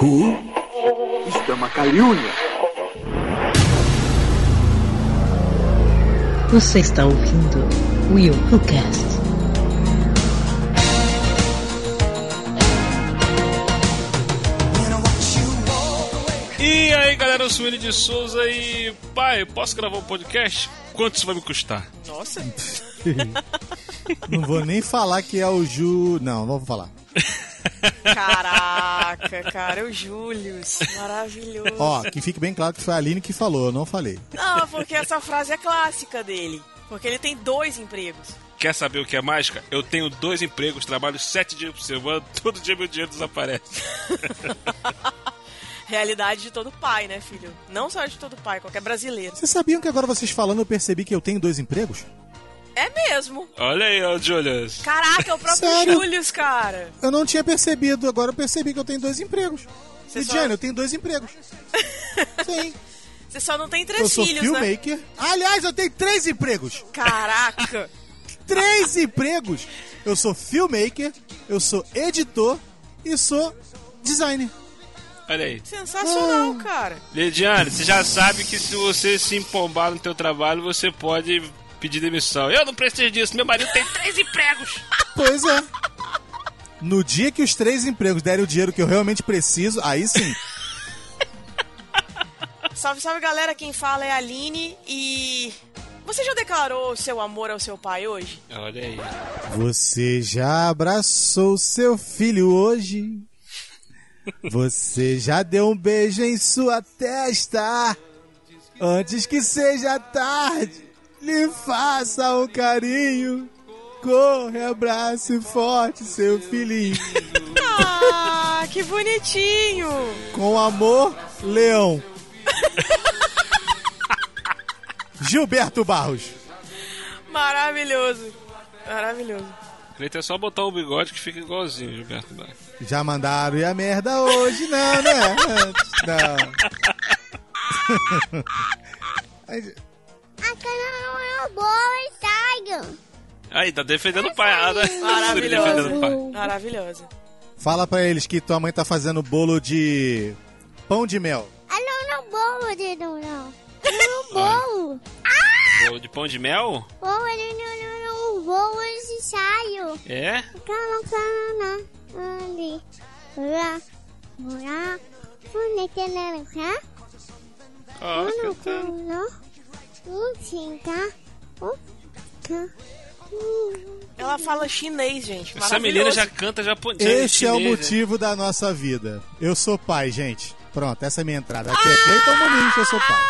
Who? Isto é uma calúnia. Você está ouvindo Will Who Cast. E aí galera, eu sou ele de Souza e pai, posso gravar um podcast? Quanto isso vai me custar? Nossa. Não vou nem falar que é o Ju. Não, não vou falar. Caraca, cara, o Július. Maravilhoso. Ó, que fique bem claro que foi a Aline que falou, eu não falei. Não, porque essa frase é clássica dele. Porque ele tem dois empregos. Quer saber o que é mágica? Eu tenho dois empregos, trabalho sete dias por semana, todo dia meu dinheiro desaparece. Realidade de todo pai, né, filho? Não só de todo pai, qualquer brasileiro. Vocês sabiam que agora vocês falando eu percebi que eu tenho dois empregos? É mesmo. Olha aí, ó, Julius. Caraca, é o próprio Sério? Július, cara. Eu não tinha percebido, agora eu percebi que eu tenho dois empregos. Você só- Lidiane, eu tenho dois empregos. Sim. Você só não tem três Eu sou filhos, né? filmmaker. Aliás, eu tenho três empregos. Caraca. Três empregos. Eu sou filmmaker, eu sou editor e sou designer. Olha aí. Sensacional, cara. Lidiane, você já sabe que se você se empombar no teu trabalho, você pode pedir demissão. Eu não preciso disso, meu marido tem três empregos. Pois é. No dia que os três empregos derem o dinheiro que eu realmente preciso, aí sim. Salve, salve, galera. Quem fala é a Aline e... Você já declarou seu amor ao seu pai hoje? Olha aí. Você já abraçou seu filho hoje? Você já deu um beijo em sua testa? Antes que seja tarde, lhe faça um carinho. Corre, abrace forte seu filhinho. Ah, que bonitinho. Com amor, Leão. Gilberto Barros. Maravilhoso. Maravilhoso. Cleiton é só botar o bigode que fica igualzinho, Gilberto Barros. Já mandaram e a merda hoje? Não, né? Não. A cana não é boa, Tiger. Aí, tá defendendo o pai. Ah, né? Pai. Maravilhoso. Fala pra eles que tua mãe tá fazendo bolo de pão de mel. Ah, não, não bolo de não, não. Não bolo. Bolo de pão de mel? Bolo, não, não, não, não, bolo de saio. É? Cala, cala, ali. Lá, lá. Onde que não é? Ó, Não, cantando. não. Ela fala chinês, gente. Essa menina já canta japonês. Esse é o motivo da nossa vida. Eu sou pai, gente. Pronto, essa é a minha entrada. Aqui é Cleiton Muniz, eu sou pai.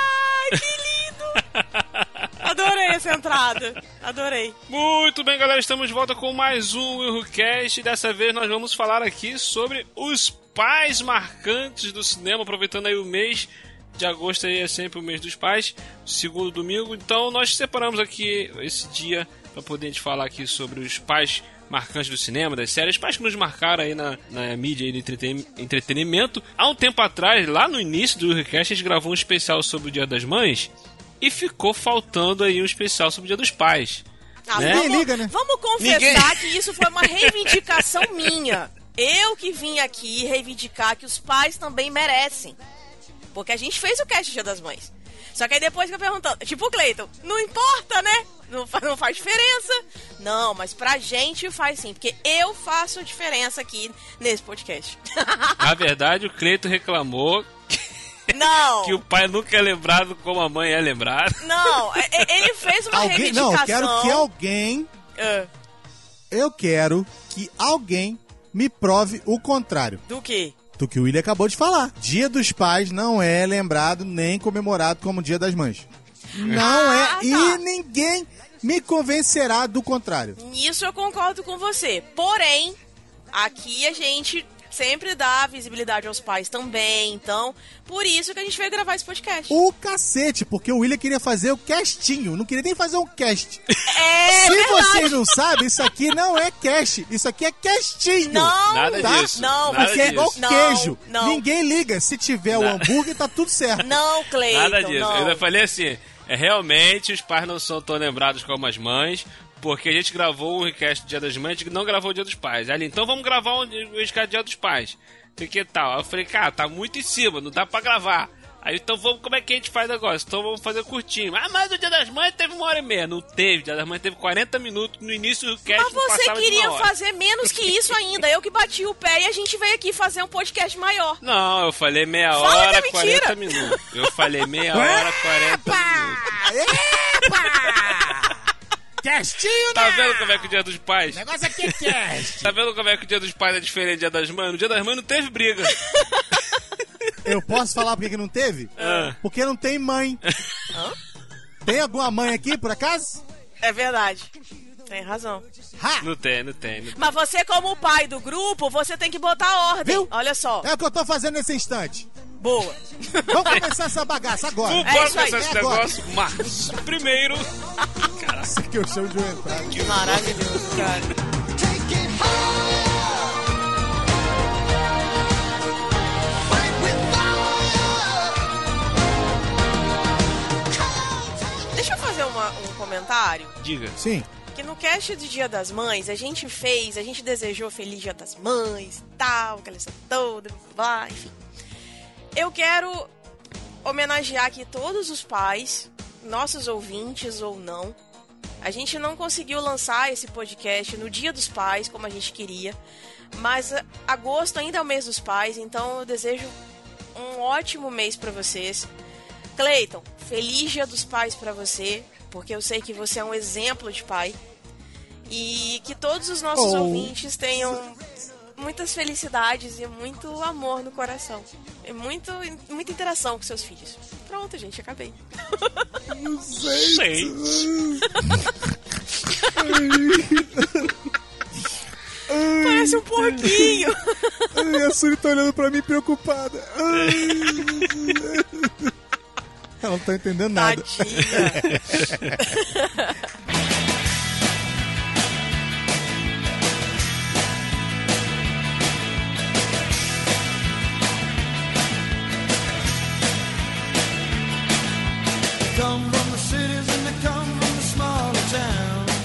Ai, que lindo. Adorei essa entrada. Adorei. Muito bem, galera, estamos de volta com mais um WilhoCast. Dessa vez nós vamos falar aqui sobre os pais marcantes do cinema, aproveitando aí o mês de agosto aí é sempre o mês dos pais, segundo domingo. Então nós separamos aqui esse dia para poder a gente falar aqui sobre os pais marcantes do cinema, das séries, pais que nos marcaram aí na, na mídia e no entreten- entretenimento. Há um tempo atrás, lá no início do WilhoCast, a gente gravou um especial sobre o Dia das Mães e ficou faltando aí um especial sobre o Dia dos Pais. Ah, Né? vamos, Ninguém liga, né? vamos confessar Ninguém- que isso foi uma reivindicação minha. Eu que vim aqui reivindicar que os pais também merecem. Porque a gente fez o cast Dia das Mães. Só que aí depois que eu perguntando, tipo o Cleiton, não importa, né? Não, não faz diferença. Não, mas pra gente faz sim, porque eu faço diferença aqui nesse podcast. Na verdade, o Cleito reclamou não, que o pai nunca é lembrado como a mãe é lembrada. não, é- é- ele fez uma Alguém, não, reivindicação. eu quero que alguém, Ah, eu quero que alguém me prove o contrário do quê? Do que o William acabou de falar. Dia dos Pais não é lembrado nem comemorado como Dia das Mães. Não Ah, é e tá. ninguém me convencerá do contrário. Nisso eu concordo com você. Porém, aqui a gente sempre dá visibilidade aos pais também. Então, por isso que a gente veio gravar esse podcast. O cacete, porque o William queria fazer o castinho, não queria nem fazer um cast. É Se verdade. vocês não sabem, isso aqui não é cast, isso aqui é castinho. Não, Nada tá? disso. Não, nada Porque é igual. Não, queijo. não. Ninguém liga. Se tiver o hambúrguer, tá tudo certo. Não, Cleiton, Nada disso. não. Eu falei assim: é realmente os pais não são tão lembrados como as mães. Porque a gente gravou o request do Dia das Mães e não gravou o Dia dos Pais. Ali, então vamos gravar o request do Dia dos Pais. sei que tal. Aí eu falei, cara, tá muito em cima, não dá pra gravar. Aí então vamos, como é que a gente faz agora? Então vamos fazer curtinho. Ah, mas o Dia das Mães teve uma hora e meia. Não teve, o Dia das Mães teve 40 minutos no início do cast. Mas você queria fazer menos que isso ainda. Eu que bati o pé e a gente veio aqui fazer um podcast maior. Não, eu falei meia Fala é hora, mentira. 40 minutos. Eu falei meia hora, 40 minutos. Epa! Castinho, Tá vendo como é que o Dia dos Pais? O negócio aqui é cast. Tá vendo como é que o Dia dos Pais é diferente do Dia das Mães? No Dia das Mães não teve briga. Eu posso falar por que não teve? Ah. Porque não tem mãe. Tem alguma mãe aqui, por acaso? É verdade. Tem razão. Ha! Não tem, não tem. Não tem. Mas você, como o pai do grupo, você tem que botar ordem. Viu? Olha só. É o que eu tô fazendo nesse instante. Boa. Vamos começar essa bagaça agora. Vamos É isso aí. começar esse É agora. negócio. Mas, primeiro, Isso que eu chamo de uma entrada. Que maravilhoso, cara. Deixa eu fazer uma- um comentário. diga. Sim. Que no cast do Dia das Mães, a gente fez, a gente desejou Feliz Dia das Mães, tal, aquela história toda, blá, enfim. Eu quero homenagear aqui todos os pais, nossos ouvintes ou não. A gente não conseguiu lançar esse podcast no Dia dos Pais, como a gente queria, mas agosto ainda é o mês dos pais, então eu desejo um ótimo mês pra vocês. Cleiton, feliz Dia dos Pais pra você, porque eu sei que você é um exemplo de pai. E que todos os nossos Oh. ouvintes tenham muitas felicidades e muito amor no coração. E muito, muita interação com seus filhos. Pronto, gente, acabei. Sei. Parece um porquinho. Ai, a Suri tá olhando pra mim preocupada. Ai. Ela não tá entendendo nada. Tadinha.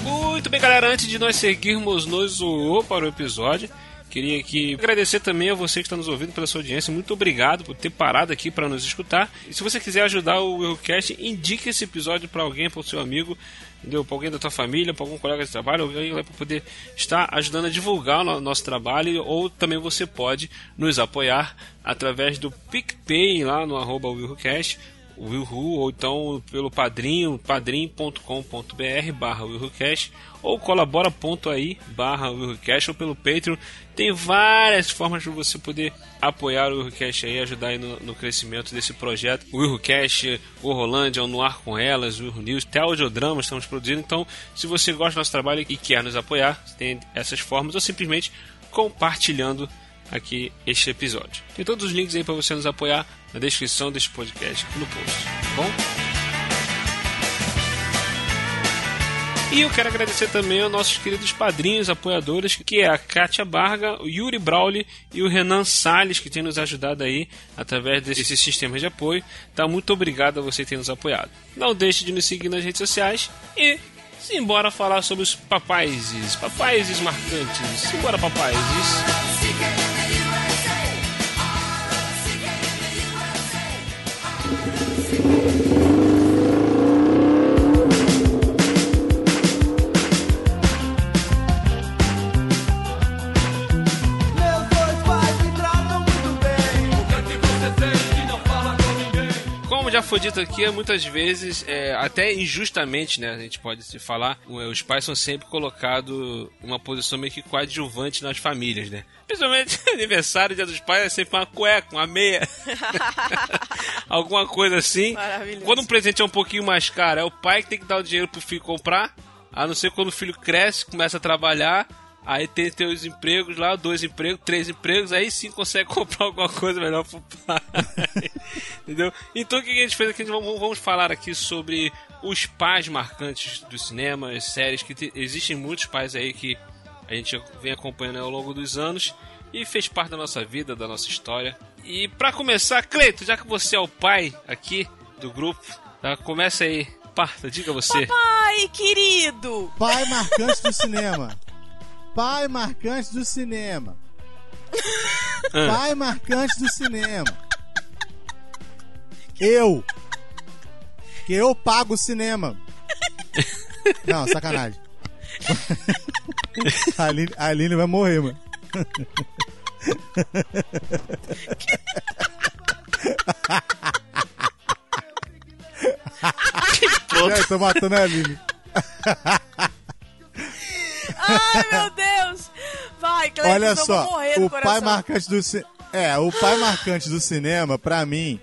Muito bem, galera. Antes de nós seguirmos no Zoou para o episódio, queria aqui agradecer também a você que está nos ouvindo pela sua audiência. Muito obrigado por ter parado aqui para nos escutar. E se você quiser ajudar o Eurocast, indique esse episódio para alguém, para o seu amigo, entendeu? Para alguém da tua família, para algum colega de trabalho, alguém lá para poder estar ajudando a divulgar o no- nosso trabalho. Ou também você pode nos apoiar através do PicPay lá no arroba Willcast Willhu, ou então pelo padrinho, padrim.com.br barra WillhuCast, ou colabora.ai barra WillhuCast, ou pelo Patreon. Tem várias formas de você poder apoiar o WillhuCast aí, ajudar aí no, no crescimento desse projeto. O WillhuCast, o Rolândia, o No Ar Com Elas, o Wilhu News, até audiodrama estamos produzindo. Então, se você gosta do nosso trabalho e quer nos apoiar, tem essas formas, ou simplesmente compartilhando aqui este episódio. Tem todos os links aí para você nos apoiar na descrição deste podcast aqui no post, tá bom? E eu quero agradecer também aos nossos queridos padrinhos apoiadores, que é a Kátia Barga, o Yuri Brauli e o Renan Salles, que tem nos ajudado aí através desses sistemas de apoio. Tá, muito obrigado a você tem nos apoiado. Não deixe de nos seguir nas redes sociais e simbora falar sobre os papaises, papaises marcantes. Simbora, papaises. Thank you. Já foi dito aqui, muitas vezes, é, até injustamente, né, a gente pode se falar, os pais são sempre colocados uma posição meio que coadjuvante nas famílias, né? Principalmente aniversário, dia dos pais, é sempre uma cueca, uma meia, alguma coisa assim. Quando um presente é um pouquinho mais caro, é o pai que tem que dar o dinheiro pro filho comprar, a não ser quando o filho cresce, começa a trabalhar, Aí tem teus empregos lá, dois empregos, três empregos, aí sim consegue comprar alguma coisa melhor pro pai. Entendeu? Então o que a gente fez aqui? Vamos, vamos falar aqui sobre os pais marcantes do cinema, as séries, que te- existem muitos pais aí que a gente vem acompanhando ao longo dos anos e fez parte da nossa vida, da nossa história. E pra começar, Cleito, já que você é o pai aqui do grupo, tá? começa aí. Parta, diga você. Pai, querido! Pai marcante do cinema. Pai marcante do cinema. Pai marcante do cinema. Eu. Que eu pago o cinema. Não, sacanagem. A Aline, a Aline vai morrer, mano. Já tô matando a Aline. Ai, meu Deus! Vai, Cleiton, Olha só, o pai marcante do ci... É, o pai marcante do cinema, pra mim,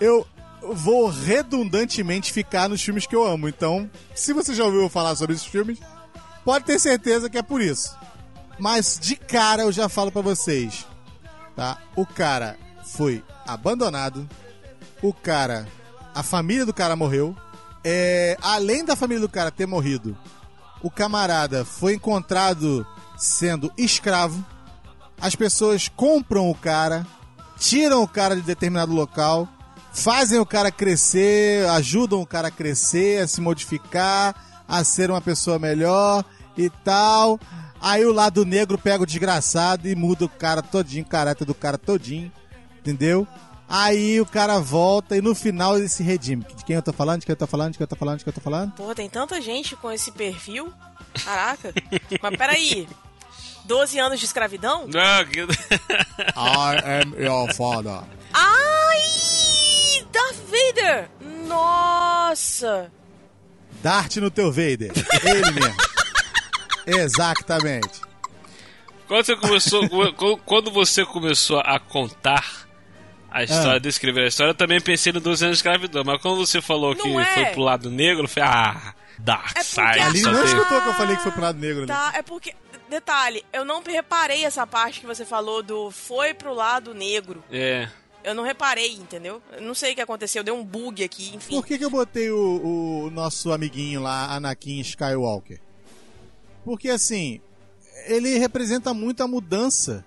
eu vou redundantemente ficar nos filmes que eu amo. Então, se você já ouviu falar sobre esses filmes, pode ter certeza que é por isso. Mas de cara eu já falo pra vocês, tá? O cara foi abandonado, o cara, a família do cara morreu. É, além da família do cara ter morrido, o camarada foi encontrado sendo escravo. As pessoas compram o cara, tiram o cara de determinado local, fazem o cara crescer, ajudam o cara a crescer, a se modificar, a ser uma pessoa melhor e tal. Aí o lado negro pega o desgraçado e muda o cara todinho, o caráter do cara todinho, entendeu? Aí o cara volta e no final ele se redime. De quem eu tô falando? De quem eu tô falando? De quem eu tô falando? De quem eu tô falando? Porra, tem tanta gente com esse perfil. Caraca. Mas peraí. 12 anos de escravidão? Não, que... I am your father. Ai! Darth Vader! Nossa! Dart no teu Vader. Ele mesmo. Exatamente. Quando você começou, quando- quando você começou a contar a história, Ah. descrever a história, eu também pensei no 12 anos de escravidão. Mas quando você falou Não que é. foi pro lado negro, eu falei, ah, Dark É Side. a- Ali não escutou que eu falei que foi pro lado negro. né? Tá, é porque. Detalhe, eu não reparei essa parte que você falou do foi pro lado negro. É. Eu não reparei, entendeu? Eu não sei o que aconteceu, deu um bug aqui, enfim. Por que, que eu botei o, o nosso amiguinho lá, Anakin Skywalker? Porque assim, ele representa muito a mudança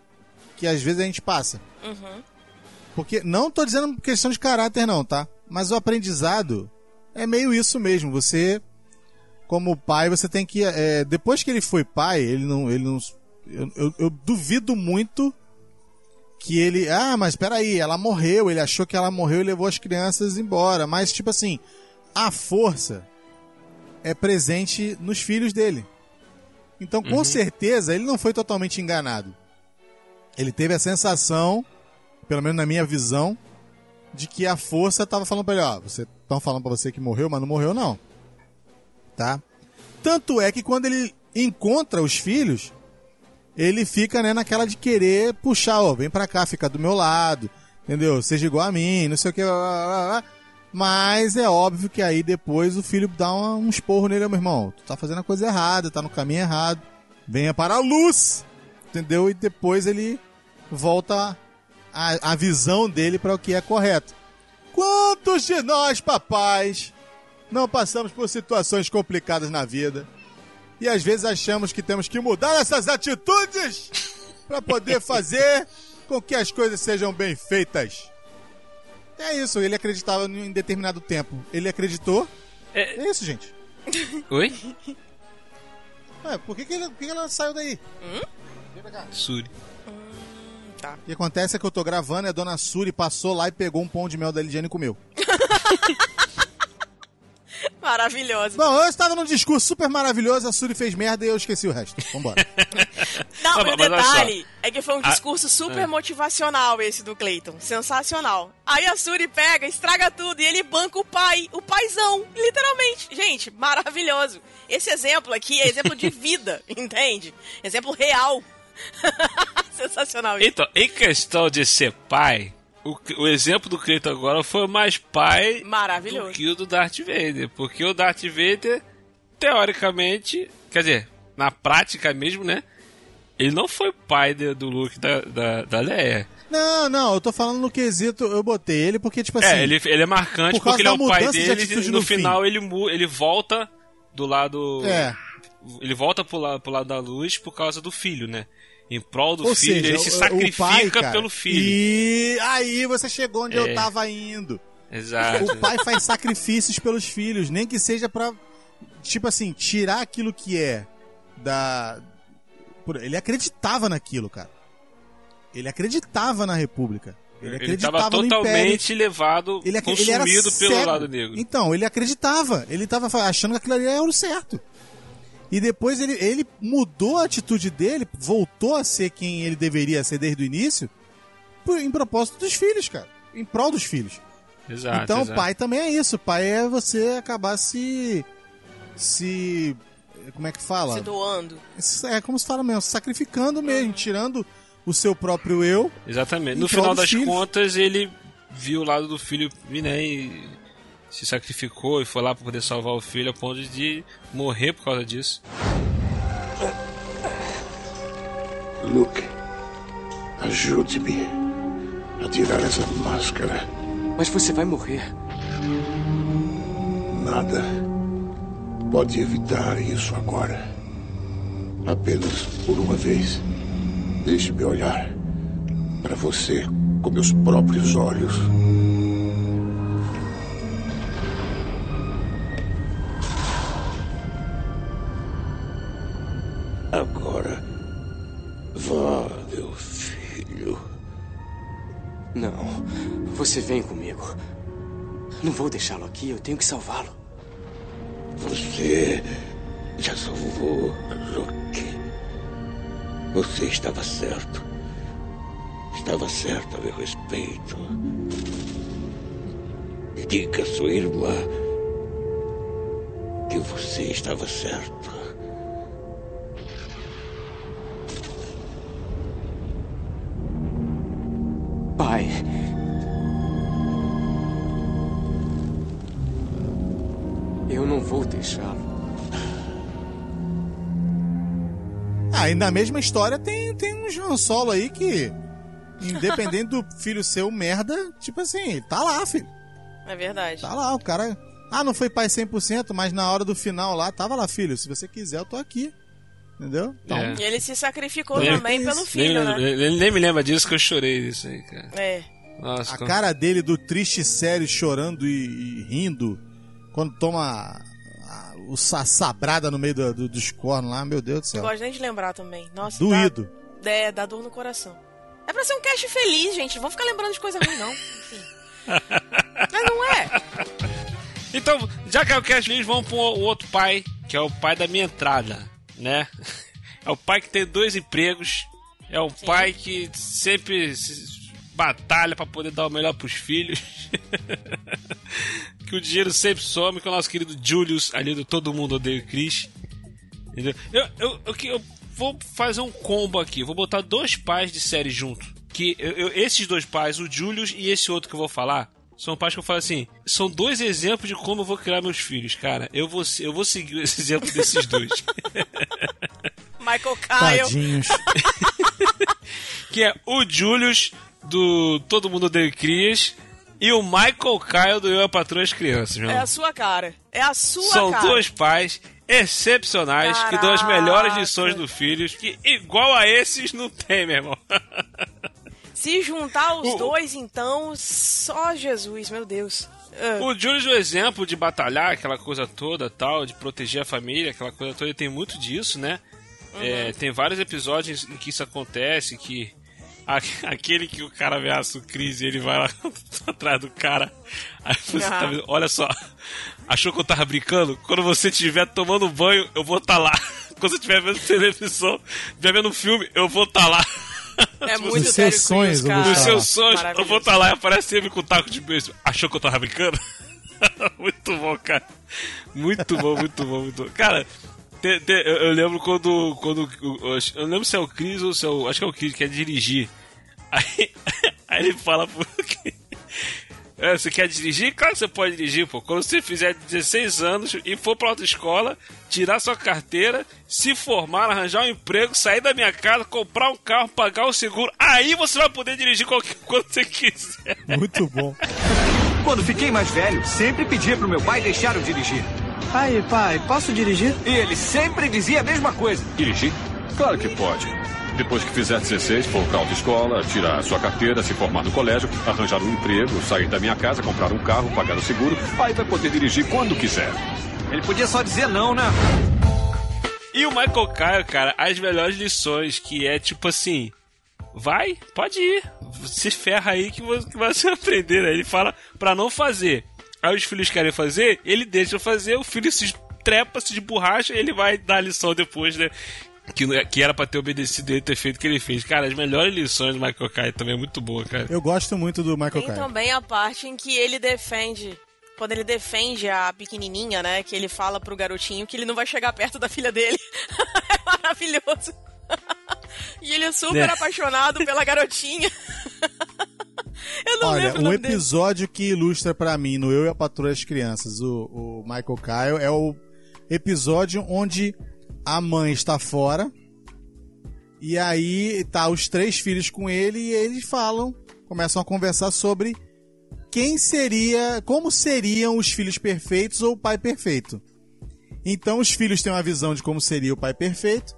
que às vezes a gente passa. Uhum. Porque não tô dizendo questão de caráter não, tá? Mas o aprendizado é meio isso mesmo. Você, como pai, você tem que é, depois que ele foi pai, ele não, ele não, eu, eu- eu duvido muito que ele, ah, mas peraí, ela morreu, ele achou que ela morreu e levou as crianças embora. Mas tipo assim, a força é presente nos filhos dele. Então, com certeza, ele não foi totalmente enganado. Ele teve a sensação pelo menos na minha visão, de que a força tava falando pra ele, ó, você estão falando pra você que morreu, mas não morreu não. Tá? Tanto é que quando ele encontra os filhos, ele fica, né, naquela de querer puxar, ó, vem pra cá, fica do meu lado, entendeu? Seja igual a mim, não sei o que, blá, blá, blá. mas é óbvio que aí depois o filho dá uma- um esporro nele, meu irmão, tu tá fazendo a coisa errada, tá no caminho errado, venha para a luz, entendeu? E depois ele volta a, a visão dele para o que é correto. Quantos de nós, papais, não passamos por situações complicadas na vida e às vezes achamos que temos que mudar essas atitudes para poder fazer com que as coisas sejam bem feitas? É isso, ele acreditava em determinado tempo. Ele acreditou. É- É isso, gente. Oi? Ué, por que, que, ele- por que ela saiu daí? Suri. O que acontece é que eu tô gravando e a dona Suri passou lá e pegou um pão de mel da Lidiane e comeu. Maravilhoso. Bom, eu estava num discurso super maravilhoso, a Suri fez merda e eu esqueci o resto. Vambora. Não, o detalhe é que foi um Ah, discurso super é. motivacional esse do Clayton. Sensacional. Aí a Suri pega, estraga tudo e ele banca o pai, o paizão, literalmente. Gente, maravilhoso. Esse exemplo aqui é exemplo de vida, entende? Exemplo real. Sensacional isso. Então, em questão de ser pai, o, o exemplo do Cleiton agora foi mais pai do Maravilhoso. que o do Darth Vader. Porque o Darth Vader, teoricamente, quer dizer, na prática mesmo, né? Ele não foi pai de- do Luke da, da, da Leia. Não, não, eu tô falando no quesito, eu botei ele porque, tipo assim. é, ele, ele é marcante por porque ele é o pai de dele atitude e no, no final ele, ele volta do lado. É. Ele volta pro lado, pro lado da luz por causa do filho, né? Em prol do Ou filho, seja, ele se sacrifica pai, cara, pelo filho. E aí você chegou onde eu É. tava indo. Exato. O pai faz sacrifícios pelos filhos, nem que seja pra, tipo assim, tirar aquilo que é da. Ele acreditava naquilo, cara. ele acreditava na República. Ele Ele acreditava estava no Império. totalmente levado, Ele, ac- ele era consumido pelo cego. lado negro. Então, ele acreditava. Ele tava fa- achando que aquilo ali era o certo. E depois ele, ele mudou a atitude dele, voltou a ser quem ele deveria ser desde o início, por- em propósito dos filhos, cara. Em prol dos filhos. Exato, então, exato. pai também é isso. Pai é você acabar se. Se. Como é que fala? Se doando. É como se fala mesmo, sacrificando mesmo, tirando o seu próprio eu. Exatamente. No final das filhos. contas, ele viu o lado do filho né, e se sacrificou e foi lá para poder salvar o filho a ponto de morrer por causa disso. Luke, ajude-me a tirar essa máscara. Mas você vai morrer. Nada pode evitar isso agora. Apenas por uma vez. Deixe-me olhar para você com meus próprios olhos. Agora, vá, meu filho. Não. Você vem comigo. Não vou deixá-lo aqui. Eu tenho que salvá-lo. Você já salvou Luke. Você estava certo. Estava certo a meu respeito. Diga à sua irmã que você estava certo. Pai. Eu não vou deixá-lo. Ah, e na mesma história tem, tem um Han Solo aí que, independente do filho ser um merda, tipo assim, tá lá, filho. É verdade. Tá lá, o cara. Ah, não foi pai 100%, mas na hora do final lá, tava lá, filho. Se você quiser, eu tô aqui. Entendeu? Então, É. E ele se sacrificou Nem- também pelo Nem, filho, né? nem- nem me lembra disso que eu chorei disso aí, cara. É. Nossa, a como- cara dele do triste sério, chorando e, e rindo, quando toma a- a- o sa- sabrada no meio do- do- dos cornos lá, meu Deus do Não céu. gosto nem de lembrar também. Nossa, Doído. Dá, é, dá dor no coração. É pra ser um cast feliz, gente. Não vão ficar lembrando de coisa ruim, não. Enfim. Mas não é. Então, já que é o Cash Lins, vamos pro o outro pai, que é o pai da minha entrada, né? É o pai que tem dois empregos, é o pai que sempre se- batalha pra poder dar o melhor pros filhos. que o dinheiro sempre some, que é o nosso querido Julius, ali do Todo Mundo Odeia o Chris. Entendeu? Eu, eu, eu, eu vou fazer um combo aqui, vou botar dois pais de série junto. Que eu- eu- esses dois pais, o Julius e esse outro que eu vou falar, são pais que eu falo assim: são dois exemplos de como eu vou criar meus filhos, cara. Eu vou, eu vou seguir esse exemplo desses dois. Michael Kyle. Tadinhos. que é o Julius do Todo Mundo Odeia Crias e o Michael Kyle do Eu a Patroa as Crianças, meu É a sua cara. É a sua São cara. dois pais excepcionais que dão as Caraca. melhores lições do filhos, que igual a esses não tem, meu irmão. Se juntar os O- dois, então, só Jesus, meu Deus. Ah, O Julius, o exemplo de batalhar, aquela coisa toda tal, de proteger a família, aquela coisa toda, ele tem muito disso, né? É, tem vários episódios em que isso acontece, que aquele que o cara ameaça o Chris e ele vai lá atrás do cara. Aí você tá Ah. vendo, olha só, achou que eu tava brincando? Quando você estiver tomando banho, eu vou estar lá. Quando você estiver vendo televisão, estiver vendo filme, eu vou estar lá. é Nos muito seus Terry sonhos. Nos seus sonhos, eu vou estar lá e aparece ele com o taco de beijo. Achou que eu tava brincando? muito bom, cara. Muito bom, muito bom, muito bom. Cara, te- te- eu, eu lembro quando. quando eu, eu lembro se é o Chris ou se é o. Acho que é o Chris que quer dirigir. Aí, aí ele fala pro. É, você quer dirigir? Claro que você pode dirigir, pô. Quando você fizer 16 anos e for pra outra escola, tirar sua carteira, se formar, arranjar um emprego, sair da minha casa, comprar um carro, pagar o seguro, aí você vai poder dirigir qualquer quando você quiser. Muito bom. Quando fiquei mais velho, sempre pedia pro meu pai deixar eu dirigir. Aí, pai, posso dirigir? E ele sempre dizia a mesma coisa. Dirigir? Claro que pode. Depois que fizer 16, for pra autoescola, tirar a sua carteira, se formar no colégio, arranjar um emprego, sair da minha casa, comprar um carro, pagar o seguro, aí vai poder dirigir quando quiser. Ele podia só dizer não, né? E o Michael Kyle, cara, as melhores lições, que é tipo assim. vai, pode ir. Se ferra aí que você vai se aprender. Aí ele fala pra não fazer. Aí os filhos querem fazer, ele deixa fazer, o filho se trepa, se de borracha, ele vai dar a lição depois, né? Que, que era pra ter obedecido ele ter feito o que ele fez. Cara, as melhores lições do Michael Kai também é muito boa, cara. Eu gosto muito do Michael Tem Kai. também a parte em que ele defende. Quando ele defende a pequenininha, né? Que ele fala pro garotinho que ele não vai chegar perto da filha dele. é maravilhoso. e ele é super É. apaixonado pela garotinha. Eu não Olha, um nome dele. episódio que ilustra pra mim no Eu e a Patrulha das Crianças, o, o Michael Kyle, é o episódio onde a mãe está fora e aí tá os três filhos com ele e eles falam, começam a conversar sobre quem seria, como seriam os filhos perfeitos ou o pai perfeito. Então os filhos têm uma visão de como seria o pai perfeito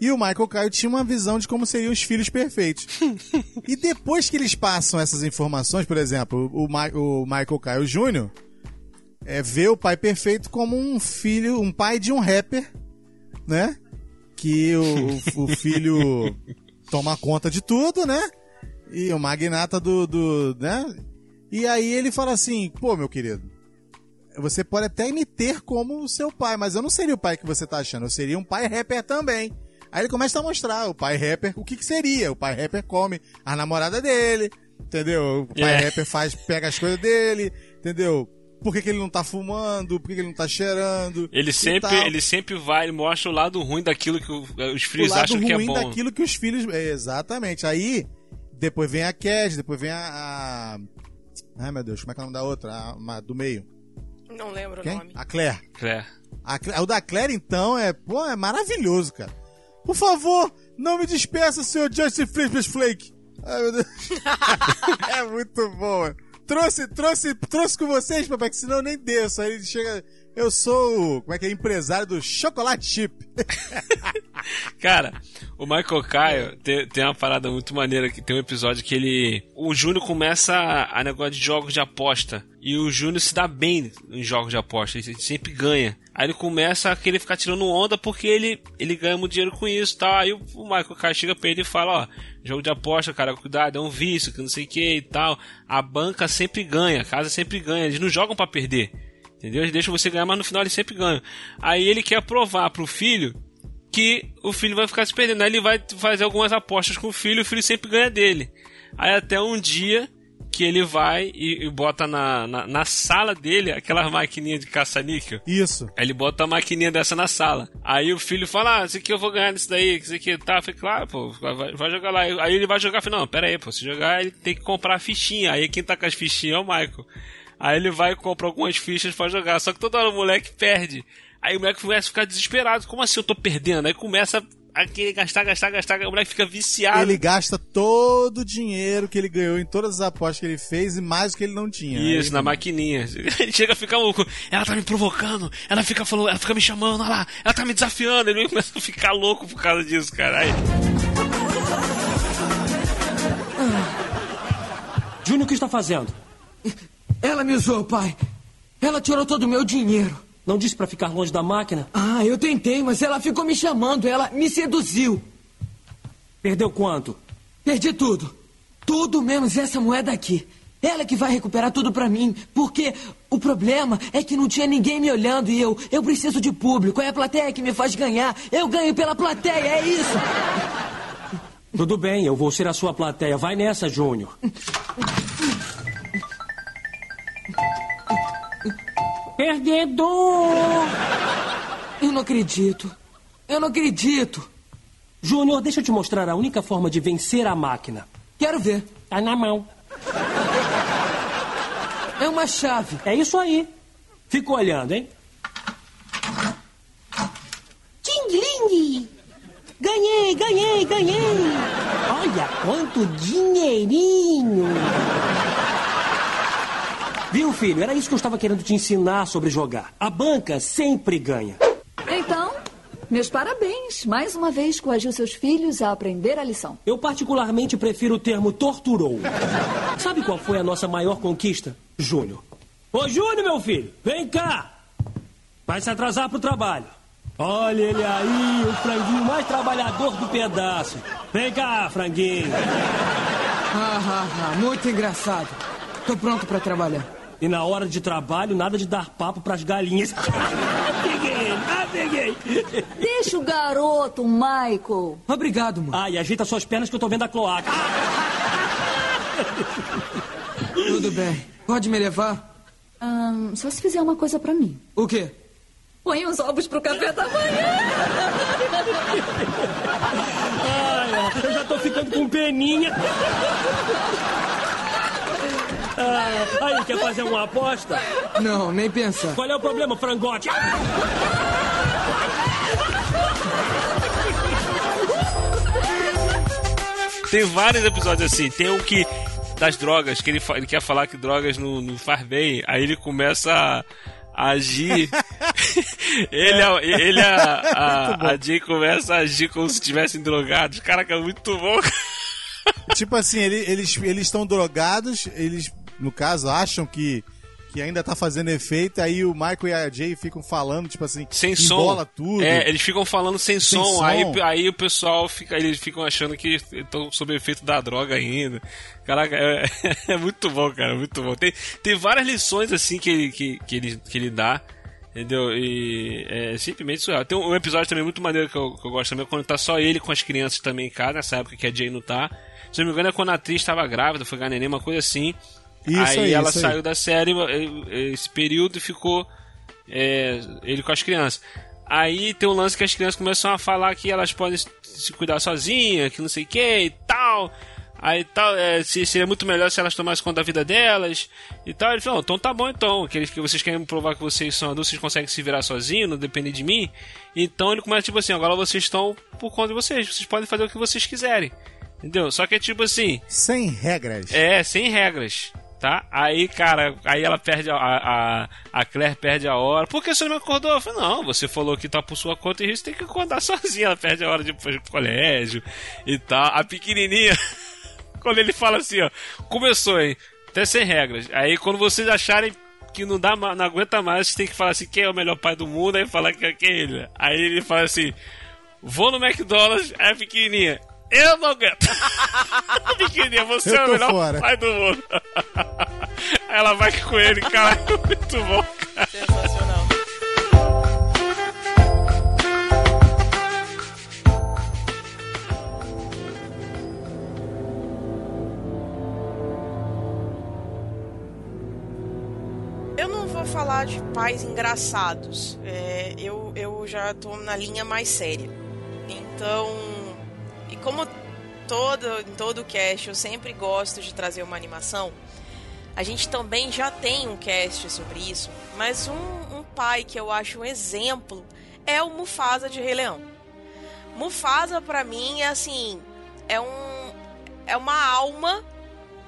e o Michael Caio tinha uma visão de como seriam os filhos perfeitos. e depois que eles passam essas informações, por exemplo, o, Mi- o Michael Caio Jr. É, vê o pai perfeito como um filho, um pai de um rapper, né? Que o, o filho toma conta de tudo, né? E o magnata do, do, né? E aí ele fala assim, pô, meu querido, você pode até me ter como seu pai, mas eu não seria o pai que você tá achando, eu seria um pai rapper também. Aí ele começa a mostrar o pai rapper, o que que seria? O pai rapper come a namorada dele, entendeu? O pai É. rapper faz, pega as coisas dele, entendeu? Por que, que ele não tá fumando? Por que, que ele não tá cheirando? Ele sempre, tal. ele sempre vai, ele mostra o lado ruim daquilo que o- os o filhos lado acham que é ruim bom. daquilo que os filhos. é, Exatamente. Aí, depois vem a Cad, depois vem a, a. Ai meu Deus, como é que é o nome da outra? A, uma- do meio. Não lembro Quem? o nome. A Claire. É. A Cla- o da Claire, então, é, pô, é maravilhoso, cara. Por favor, não me despeça, senhor Justin Flippers Flake. Ai, meu Deus. é muito bom, mano. Trouxe, trouxe, trouxe com vocês, papai, que senão eu nem desço. Aí ele chega. Eu sou, como é que é, empresário do Chocolate Chip. Cara, o Michael Caio tem, tem uma parada muito maneira que tem um episódio que ele. O Júnior começa a, a negócio de jogos de aposta. E o Júnior se dá bem em jogos de aposta, ele sempre ganha. Aí ele começa a querer ficar tirando onda porque ele, ele ganha muito dinheiro com isso tal. Aí o, o Michael Caio chega pra ele e fala: Ó, jogo de aposta, cara, cuidado, é um vício, que não sei o que e tal. A banca sempre ganha, a casa sempre ganha, eles não jogam pra perder. Entendeu? Eles deixam você ganhar, mas no final eles sempre ganham. Aí ele quer provar pro filho que o filho vai ficar se perdendo. Aí ele vai fazer algumas apostas com o filho e o filho sempre ganha dele. Aí até um dia que ele vai e, e bota na, na, na sala dele aquela maquininha de caça-níquel. Isso. Aí ele bota a maquininha dessa na sala. Aí o filho fala: Ah, isso aqui eu vou ganhar nisso daí, isso aqui tá. Falei, claro, pô, vai, vai jogar lá. Aí ele vai jogar, falei, não, pera aí, pô, se jogar ele tem que comprar a fichinha. Aí quem tá com as fichinhas é o Michael. Aí ele vai e compra algumas fichas pra jogar. Só que toda hora o moleque perde. Aí o moleque começa a ficar desesperado. Como assim eu tô perdendo? Aí começa a querer gastar, gastar, gastar. O moleque fica viciado. Ele gasta todo o dinheiro que ele ganhou em todas as apostas que ele fez e mais o que ele não tinha. Isso, Aí- na maquininha. Ele chega a ficar louco. Ela tá me provocando. Ela fica falando, ela fica me chamando, olha lá. Ela tá me desafiando. Ele começa a ficar louco por causa disso, cara. Aí, Júnior, o que está fazendo? Ela me usou, pai. Ela tirou todo o meu dinheiro. Não disse para ficar longe da máquina? Ah, eu tentei, mas ela ficou me chamando. Ela me seduziu. Perdeu quanto? Perdi tudo. Tudo menos essa moeda aqui. Ela que vai recuperar tudo pra mim. Porque o problema é que não tinha ninguém me olhando e eu. Eu preciso de público. É a plateia que me faz ganhar. Eu ganho pela plateia, é isso. Tudo bem, eu vou ser a sua plateia. Vai nessa, Júnior. Perdedor! Eu não acredito. Eu não acredito. Júnior, deixa eu te mostrar a única forma de vencer a máquina. Quero ver. Tá na mão. É uma chave. É isso aí. Fica olhando, hein? Tingling! Ganhei, ganhei, ganhei! Olha quanto dinheirinho! Viu, filho? Era isso que eu estava querendo te ensinar sobre jogar. A banca sempre ganha. Então, meus parabéns. Mais uma vez coagiu seus filhos a aprender a lição. Eu particularmente prefiro o termo torturou. Sabe qual foi a nossa maior conquista? Júnior. Ô, Júnior, meu filho, vem cá! Vai se atrasar pro trabalho. Olha ele aí, o franguinho mais trabalhador do pedaço. Vem cá, franguinho. Ah, ah, ah, muito engraçado. Tô pronto pra trabalhar. E na hora de trabalho, nada de dar papo pras galinhas. peguei, ah, peguei. Deixa o garoto, Michael. Obrigado, mano. Ah, e ajeita suas pernas que eu tô vendo a cloaca. Tudo bem. Pode me levar? Ahn, só se fizer uma coisa pra mim. O quê? Põe os ovos pro café da manhã. Ai, eu já tô ficando com peninha. Ah, aí, quer fazer uma aposta? Não, nem pensar. Qual é o problema, frangote? Tem vários episódios assim. Tem um que. Das drogas, que ele, ele quer falar que drogas não, não faz bem. Aí ele começa a, a agir. ele, a- ele a, a, a Jay começa a agir como se estivessem drogados. Caraca, é muito bom. tipo assim, ele- eles eles estão drogados, eles, no caso, acham que, que ainda tá fazendo efeito, aí o Michael e a Jay ficam falando, tipo assim, Sem som. tudo. É, eles ficam falando sem, Sem som, som. Aí, aí o pessoal fica. Eles ficam achando que estão sob efeito da droga ainda. Caraca, é, é muito bom, cara, muito bom. Tem, tem várias lições assim que ele, que, que ele, que ele dá. Entendeu? E é simplesmente surreal. Tem um episódio também muito maneiro que eu, que eu gosto também, quando tá só ele com as crianças também em casa, nessa época que a Jay não tá. Se não me engano, é quando a atriz estava grávida, foi ganhar uma coisa assim. Isso aí, aí, ela isso aí. saiu da série esse período e ficou é, ele com as crianças. Aí tem um lance que as crianças começam a falar que elas podem se cuidar sozinhas, que não sei o que e tal. Aí tal, é, se, seria muito melhor se elas tomassem conta da vida delas e tal. Ele falou, então tá bom então, que, eles, que vocês querem provar que vocês são adultos, vocês conseguem se virar sozinhos, não depende de mim. Então ele começa tipo assim, agora vocês estão por conta de vocês, vocês podem fazer o que vocês quiserem. Entendeu? Só que é tipo assim. Sem regras. É, sem regras. Tá? Aí, cara, aí ela perde a, a, a Claire perde a hora. Por que você não me acordou? Eu falei, não, você falou que tá por sua conta e risco, tem que acordar sozinha. Ela perde a hora de ir colégio e tal. A pequenininha, quando ele fala assim, ó, começou, hein? Até sem regras. Aí quando vocês acharem que não dá, não aguenta mais, têm que falar assim, quem é o melhor pai do mundo? Aí falar que é é ele. Aí ele fala assim, vou no McDonald's, a pequenininha, eu não aguento. pequenininha, você é o melhor fora. pai do mundo. Ela vai com ele, cara, muito bom, cara. Sensacional. Eu não vou falar de pais engraçados. É, eu, eu já tô na linha mais séria. Então, como todo, em todo cast eu sempre gosto de trazer uma animação, a gente também já tem um cast sobre isso, mas um, um pai que eu acho um exemplo é o Mufasa de Rei Leão. Mufasa pra mim é assim, é um é uma alma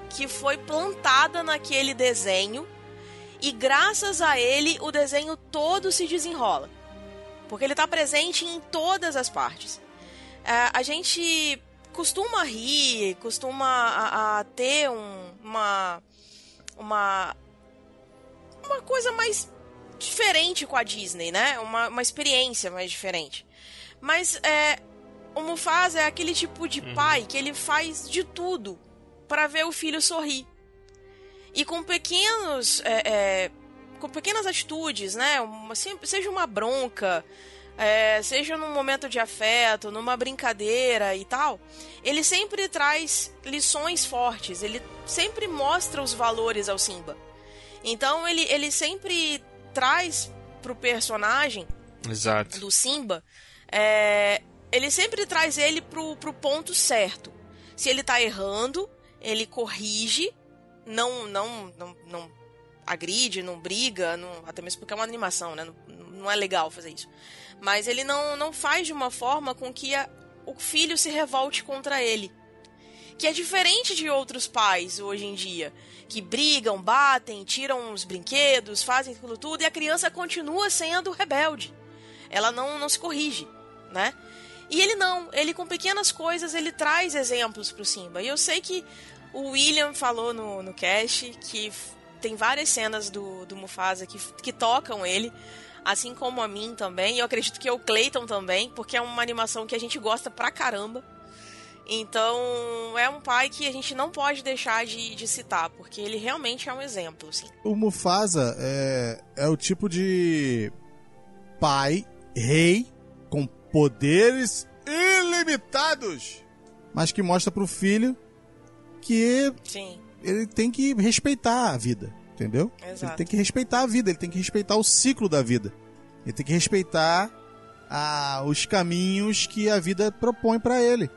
que foi plantada naquele desenho e graças a ele o desenho todo se desenrola. Porque ele está presente em todas as partes. É, a gente costuma rir, costuma a, a ter um- uma, uma, uma coisa mais diferente com a Disney, né? Uma, uma experiência mais diferente. Mas é, o Mufasa é aquele tipo de pai que ele faz de tudo para ver o filho sorrir. E com pequenos. é, é, com pequenas atitudes, né? Uma- seja uma bronca, é, seja num momento de afeto, numa brincadeira e tal, ele sempre traz lições fortes, ele sempre mostra os valores ao Simba. Então ele, ele sempre traz pro personagem Exato. do Simba, é, ele sempre traz ele pro, pro ponto certo. Se ele tá errando, ele corrige, não não não, não agride, não briga, não- até mesmo porque é uma animação, né? Não, não é legal fazer isso. Mas ele não, não faz de uma forma com que a- o filho se revolte contra ele. Que é diferente de outros pais hoje em dia, que brigam, batem, tiram os brinquedos, fazem aquilo tudo e a criança continua sendo rebelde. Ela não, não se corrige, né? E ele não, ele com pequenas coisas ele traz exemplos pro Simba. E eu sei que o William falou no, no cast que tem várias cenas do, do Mufasa que, que tocam ele. Assim como a mim também, e eu acredito que o Clayton também, porque é uma animação que a gente gosta pra caramba. Então, é um pai que a gente não pode deixar de, de citar, porque ele realmente é um exemplo, assim. O Mufasa é, é o tipo de pai, rei, com poderes ilimitados, mas que mostra pro filho que Sim. ele tem que respeitar a vida, entendeu? Exato. Ele tem que respeitar a vida, ele tem que respeitar o ciclo da vida. Ele tem que respeitar a, os caminhos que a vida propõe para ele.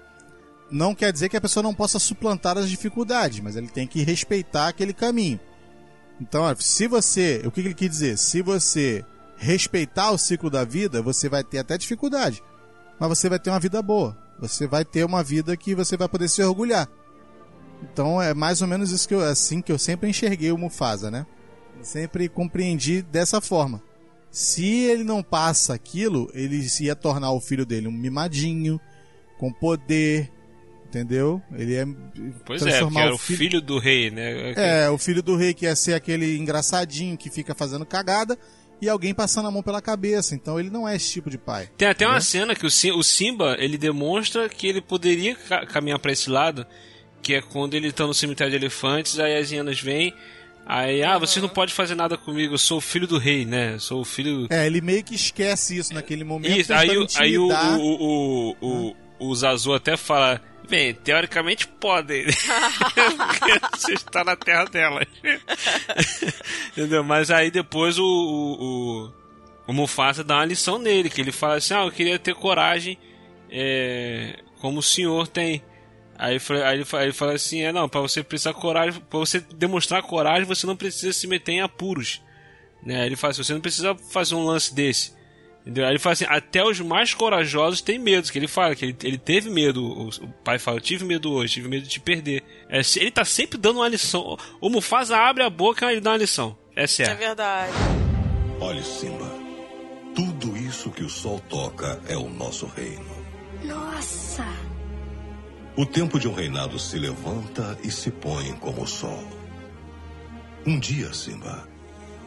Não quer dizer que a pessoa não possa suplantar as dificuldades, mas ele tem que respeitar aquele caminho. Então, se você, o que ele quer dizer? Se você respeitar o ciclo da vida, você vai ter até dificuldade, mas você vai ter uma vida boa. Você vai ter uma vida que você vai poder se orgulhar. Então é mais ou menos isso que eu, assim que eu sempre enxerguei o Mufasa, né? Sempre compreendi dessa forma. Se ele não passa aquilo, ele ia tornar o filho dele um mimadinho, com poder, entendeu? Ele é Pois é, porque era o filho do rei, né? É, o filho do rei que ia ser aquele engraçadinho que fica fazendo cagada e alguém passando a mão pela cabeça. Então ele não é esse tipo de pai. Tem até uma cena que o Sim- o Simba, ele demonstra que ele poderia ca- caminhar pra esse lado, que é quando ele tá no cemitério de elefantes, aí as hienas vêm, aí, ah, você não pode fazer nada comigo, eu sou o filho do rei, né? Eu sou o filho... É, ele meio que esquece isso naquele momento. Isso, aí, aí o, o, o, o, o Zazu até fala, bem, teoricamente podem, porque você está na terra delas. Entendeu? Mas aí depois o, o, o, o Mufasa dá uma lição nele, que ele fala assim, ah, eu queria ter coragem é, como o senhor tem. Aí, aí ele, fa- ele fala assim, é não, para você precisar coragem, para você demonstrar coragem, você não precisa se meter em apuros. Né? Aí Ele fala assim, você não precisa fazer um lance desse. Entendeu? Aí ele fala assim, até os mais corajosos têm medo, que ele fala que ele, ele teve medo, o, o pai fala, eu tive medo hoje, tive medo de te perder. É, ele tá sempre dando uma lição. O Mufasa abre a boca e ele dá uma lição. Essa é. É verdade. Olhe, Simba. Tudo isso que o sol toca é o nosso reino. Nossa! O tempo de um reinado se levanta e se põe como o sol. Um dia, Simba,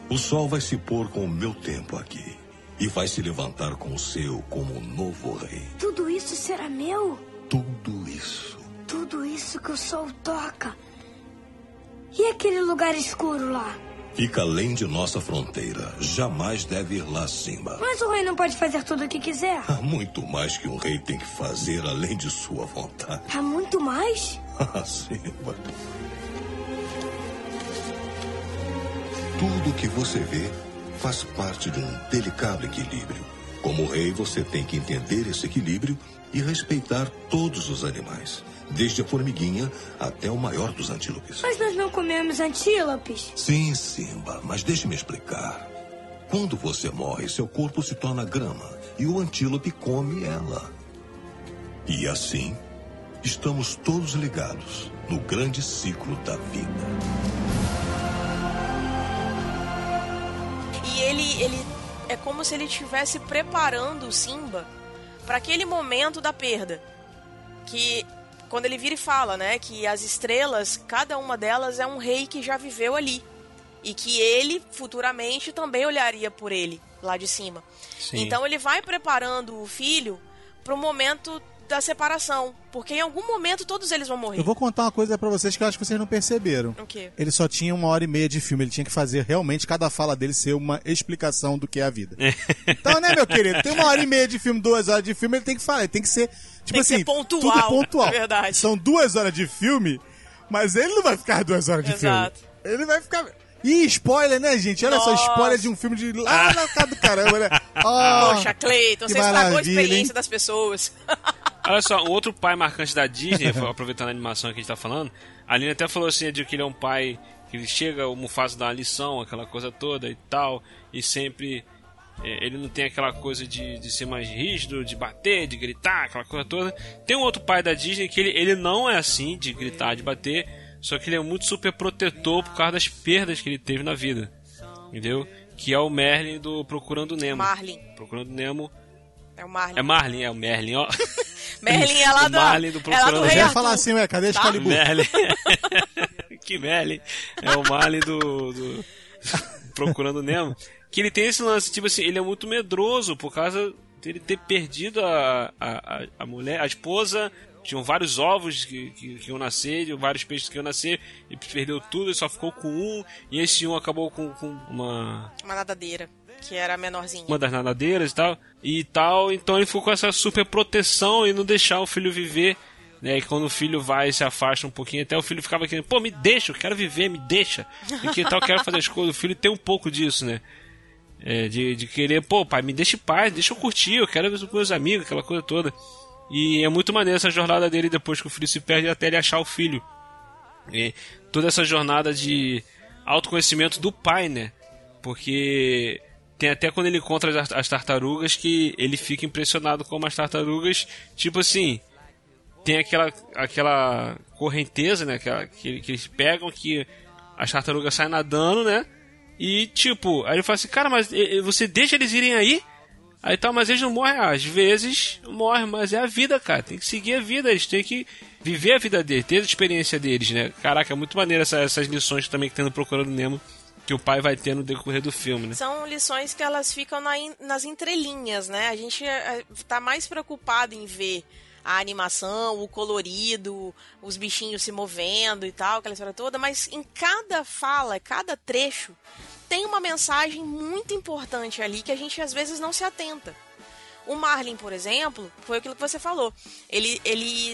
o sol vai se pôr com o meu tempo aqui. E vai se levantar com o seu como um novo rei. Tudo isso será meu? Tudo isso. Tudo isso que o sol toca. E aquele lugar escuro lá? Fica além de nossa fronteira. Jamais deve ir lá, Simba. Mas o rei não pode fazer tudo o que quiser. Há muito mais que um rei tem que fazer além de sua vontade. Há muito mais? Ah, Simba. Tudo que você vê faz parte de um delicado equilíbrio. Como rei, você tem que entender esse equilíbrio e respeitar todos os animais, desde a formiguinha até o maior dos antílopes. Mas nós não comemos antílopes. Sim, Simba, mas deixe-me explicar. Quando você morre, seu corpo se torna grama e o antílope come ela. E assim, estamos todos ligados no grande ciclo da vida. E ele, ele é como se ele estivesse preparando o Simba para aquele momento da perda. Que quando ele vira e fala, né, que as estrelas, cada uma delas é um rei que já viveu ali. E que ele futuramente também olharia por ele lá de cima. Sim. Então ele vai preparando o filho para o momento da separação, porque em algum momento todos eles vão morrer. Eu vou contar uma coisa pra vocês que eu acho que vocês não perceberam. O quê? Ele só tinha uma hora e meia de filme, ele tinha que fazer realmente cada fala dele ser uma explicação do que é a vida. Então, né, meu querido? Tem uma hora e meia de filme, duas horas de filme, ele tem que falar, ele tem que ser. Tipo assim, ser pontual, tudo é pontual. é verdade. São duas horas de filme, mas ele não vai ficar duas horas de Exato. filme. Ele vai ficar. Ih, spoiler, né, gente? Olha só, Nossa. spoiler de um filme de lá na casa do caramba, né? Oh, Poxa, Cleiton, você estragou a experiência hein? das pessoas. Olha só, um outro pai marcante da Disney, aproveitando a animação que a gente tá falando, a Aline até falou assim, de que ele é um pai que ele chega, o Mufasa dá uma lição, aquela coisa toda e tal, e sempre ele não tem aquela coisa de, de ser mais rígido, de bater, de gritar, aquela coisa toda. Tem um outro pai da Disney que ele, ele não é assim, de gritar, de bater, só que ele é muito super protetor por causa das perdas que ele teve na vida, entendeu? Que é o Merlin do Procurando Nemo. Marlin. Procurando Nemo. É o Marlin. É Marlin, é o Merlin, ó. Merlin é lá O da- Marlin do é lá do Procurando Rei ia Arthur. falar assim, ué, cadê Tá? Excalibur? Merlin. que Merlin. É o Marlin do, do Procurando Nemo. Que ele tem esse lance, tipo assim, ele é muito medroso por causa dele ter perdido a, a, a, mulher, a esposa. Tinham vários ovos que, que, que iam nascer, vários peixes que iam nascer, e perdeu tudo, e só ficou com um, e esse um acabou com, com uma. Uma nadadeira, que era a menorzinha. Uma das nadadeiras e tal. E tal, então ele ficou com essa super proteção e não deixar o filho viver. Né, e quando o filho vai e se afasta um pouquinho, até o filho ficava querendo, pô, me deixa, eu quero viver, me deixa. E que tal, quero fazer as coisas. O filho tem um pouco disso, né? É, de, de querer, pô, pai, me deixa em paz, deixa eu curtir, eu quero ver com meus amigos, aquela coisa toda. E é muito maneiro essa jornada dele depois que o filho se perde até ele achar o filho. E toda essa jornada de autoconhecimento do pai, né? Porque tem até quando ele encontra as, as tartarugas que ele fica impressionado com as tartarugas, tipo assim, tem aquela, aquela correnteza, né? Que, que, que eles pegam que as tartarugas saem nadando, né? E tipo, aí ele fala assim, cara, mas você deixa eles irem aí? Aí tal, mas eles não morrem. Às vezes morrem, mas é a vida, cara. Tem que seguir a vida, eles têm que viver a vida deles, ter a experiência deles, né? Caraca, é muito maneiro essa, essas lições também que tem Procurando Nemo que o pai vai ter no decorrer do filme, né? São lições que elas ficam na, nas entrelinhas, né? A gente é, tá mais preocupado em ver a animação, o colorido, os bichinhos se movendo e tal, aquela história toda, mas em cada fala, cada trecho, tem uma mensagem muito importante ali que a gente às vezes não se atenta. O Marlin, por exemplo, foi aquilo que você falou. Ele, ele,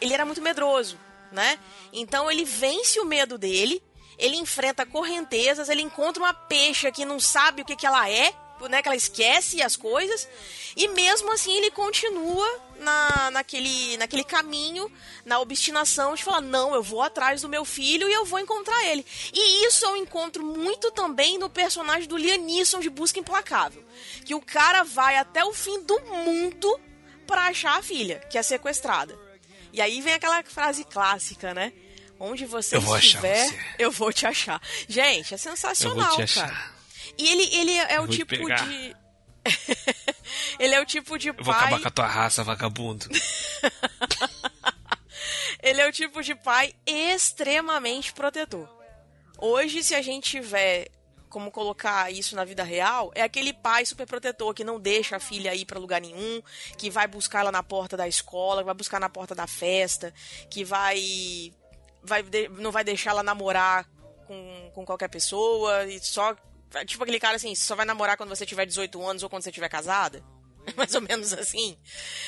ele era muito medroso, né? Então ele vence o medo dele ele enfrenta correntezas, ele encontra uma peixe que não sabe o que, que ela é, né, que ela esquece as coisas, e mesmo assim ele continua na, naquele, naquele caminho, na obstinação de falar: não, eu vou atrás do meu filho e eu vou encontrar ele. E isso eu encontro muito também no personagem do Liam Neeson de Busca Implacável. Que o cara vai até o fim do mundo para achar a filha, que é sequestrada. E aí vem aquela frase clássica, né? Onde você eu estiver, você. eu vou te achar. Gente, é sensacional, cara. E ele, ele é eu o tipo de. ele é o tipo de eu pai. vou acabar com a tua raça, vagabundo. ele é o tipo de pai extremamente protetor. Hoje, se a gente tiver como colocar isso na vida real, é aquele pai super protetor que não deixa a filha ir para lugar nenhum, que vai buscar ela na porta da escola, que vai buscar na porta da festa, que vai vai não vai deixar ela namorar com, com qualquer pessoa e só. Tipo aquele cara assim, só vai namorar quando você tiver 18 anos ou quando você tiver casada. Mais ou menos assim.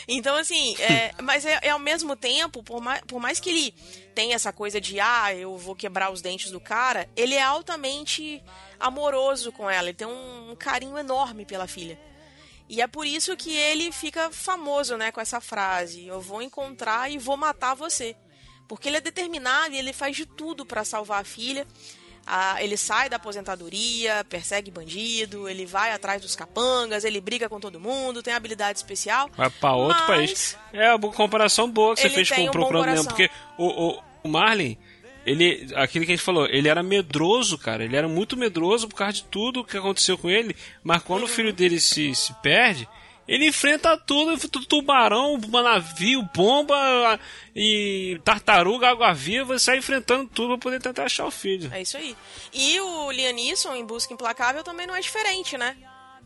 Então, assim, é, mas é, é, ao mesmo tempo, por mais, por mais que ele tenha essa coisa de, ah, eu vou quebrar os dentes do cara, ele é altamente amoroso com ela. Ele tem um, um carinho enorme pela filha. E é por isso que ele fica famoso, né, com essa frase: Eu vou encontrar e vou matar você. Porque ele é determinado e ele faz de tudo para salvar a filha. Ah, ele sai da aposentadoria, persegue bandido, ele vai atrás dos capangas, ele briga com todo mundo, tem habilidade especial. Vai pra outro país. É uma comparação boa que você fez com o um Procurando Nemo, porque o, o, o Marlin, ele, aquilo que a gente falou, ele era medroso, cara. Ele era muito medroso por causa de tudo que aconteceu com ele. Mas quando uhum. o filho dele se, se perde, ele enfrenta tudo, tubarão, navio, bomba e tartaruga, água-viva, sai enfrentando tudo pra poder tentar achar o filho. É isso aí. E o Liam Neeson, em Busca Implacável, também não é diferente, né?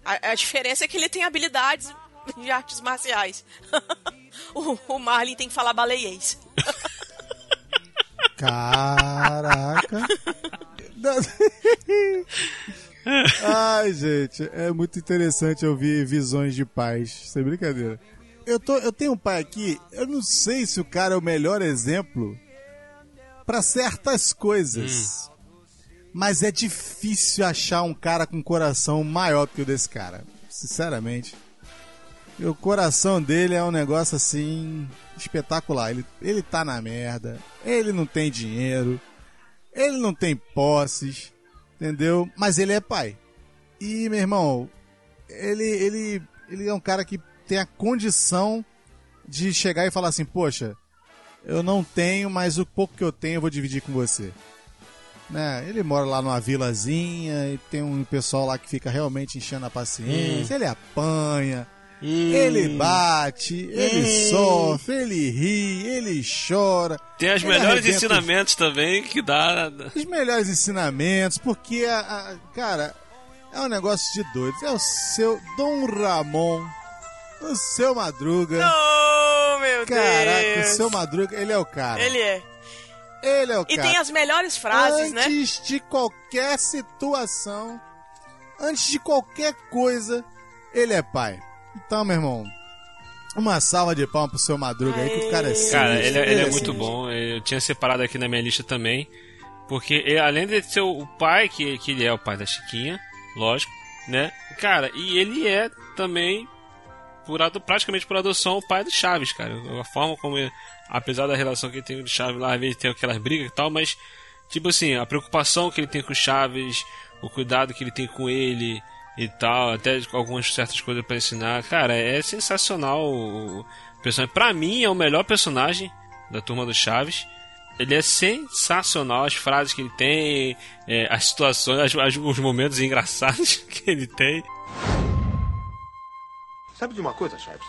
A, a diferença é que ele tem habilidades de artes marciais. o, o Marlin tem que falar baleiês. Caraca. Ai, gente, é muito interessante ouvir visões de pais. Sem brincadeira. Eu, tô, eu tenho um pai aqui, eu não sei se o cara é o melhor exemplo para certas coisas. Hum. Mas é difícil achar um cara com coração maior que o desse cara. Sinceramente. E o coração dele é um negócio assim espetacular. Ele, ele tá na merda, ele não tem dinheiro, ele não tem posses, Entendeu? Mas ele é pai. E, meu irmão, ele, ele, ele é um cara que tem a condição de chegar e falar assim: Poxa, eu não tenho, mas o pouco que eu tenho eu vou dividir com você. Né? Ele mora lá numa vilazinha e tem um pessoal lá que fica realmente enchendo a paciência. Hum. Ele apanha, Hum. Ele bate, ele hum. sofre, ele ri, ele chora. Tem os melhores ensinamentos também que dá. Os melhores ensinamentos, porque, a, a, cara, É um negócio de doido. É o seu Dom Ramon, o seu Madruga. Oh, meu Caraca, Deus. o seu Madruga, ele é o cara. Ele é. Ele é o E cara. tem as melhores frases, né? antes de qualquer situação, antes de qualquer coisa, ele é pai. Então, meu irmão, uma salva de palmas pro seu Madruga aí, que o cara é sinistro. Cara, ele, é- ele é muito sinistro. bom. Eu tinha separado aqui na minha lista também. Porque ele, além de ser o pai, que, que ele é o pai da Chiquinha, lógico, né? Cara, e ele é também, por, praticamente por adoção, o pai do Chaves, cara. A forma como, ele- apesar da relação que ele tem com o Chaves lá, às vezes tem aquelas brigas e tal, mas, tipo assim, a preocupação que ele tem com o Chaves, o cuidado que ele tem com ele e tal, até algumas certas coisas pra ensinar. Cara, é sensacional o personagem. Pra mim, é o melhor personagem da turma do Chaves. Ele é sensacional, as frases que ele tem, é, as situações, as- os momentos engraçados que ele tem. Sabe de uma coisa, Chaves?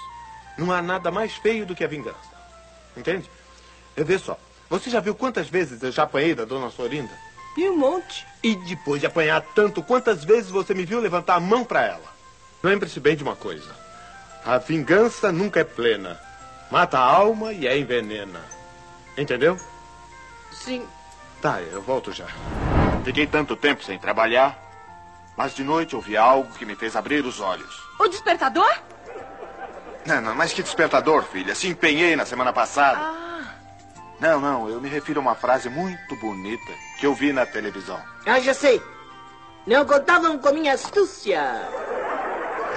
Não há nada mais feio do que a vingança. Entende? Vê só. Você já viu quantas vezes eu já apanhei da dona Florinda? E um monte. E depois de apanhar tanto, quantas vezes você me viu levantar a mão pra ela? Lembre-se bem de uma coisa. A vingança nunca é plena. Mata a alma e a envenena. Entendeu? Sim. Tá, eu volto já. Fiquei tanto tempo sem trabalhar, mas de noite ouvi algo que me fez abrir os olhos. O despertador? Não, não, mas que despertador, filha. Se empenhei na semana passada. Ah, Não, não, eu me refiro a uma frase muito bonita que eu vi na televisão. Ah, já sei. Não contavam com minha astúcia.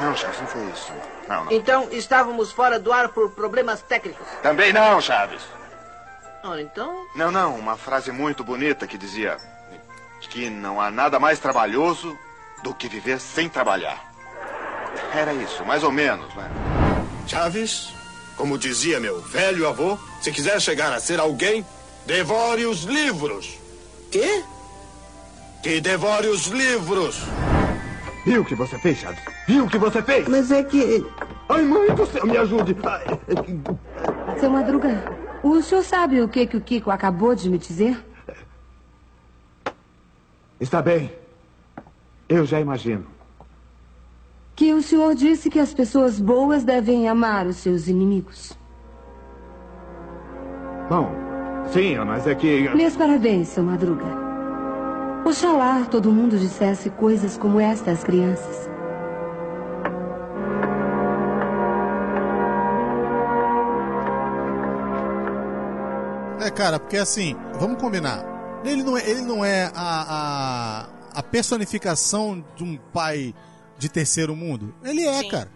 Não, Chaves, não foi isso. Não, não. Então estávamos fora do ar por problemas técnicos. Também não, Chaves. Ora, então. Não, não, uma frase muito bonita que dizia que não há nada mais trabalhoso do que viver sem trabalhar. Era isso, mais ou menos, né? Chaves, como dizia meu velho avô, se quiser chegar a ser alguém, devore os livros. Quê? Que devore os livros. Viu o que você fez, Chaves? Viu o que você fez? Mas é que. Ai, mãe do céu, me ajude. Ai, Seu Madruga, o senhor sabe o que, que o Kiko acabou de me dizer? Está bem. Eu já imagino. Que o senhor disse que as pessoas boas devem amar os seus inimigos. Bom, sim, mas é que. Meus parabéns, seu Madruga. Oxalá todo mundo dissesse coisas como esta às crianças. É, cara, porque assim, vamos combinar. Ele não é, ele não é a, a, a personificação de um pai de terceiro mundo. Ele é, cara.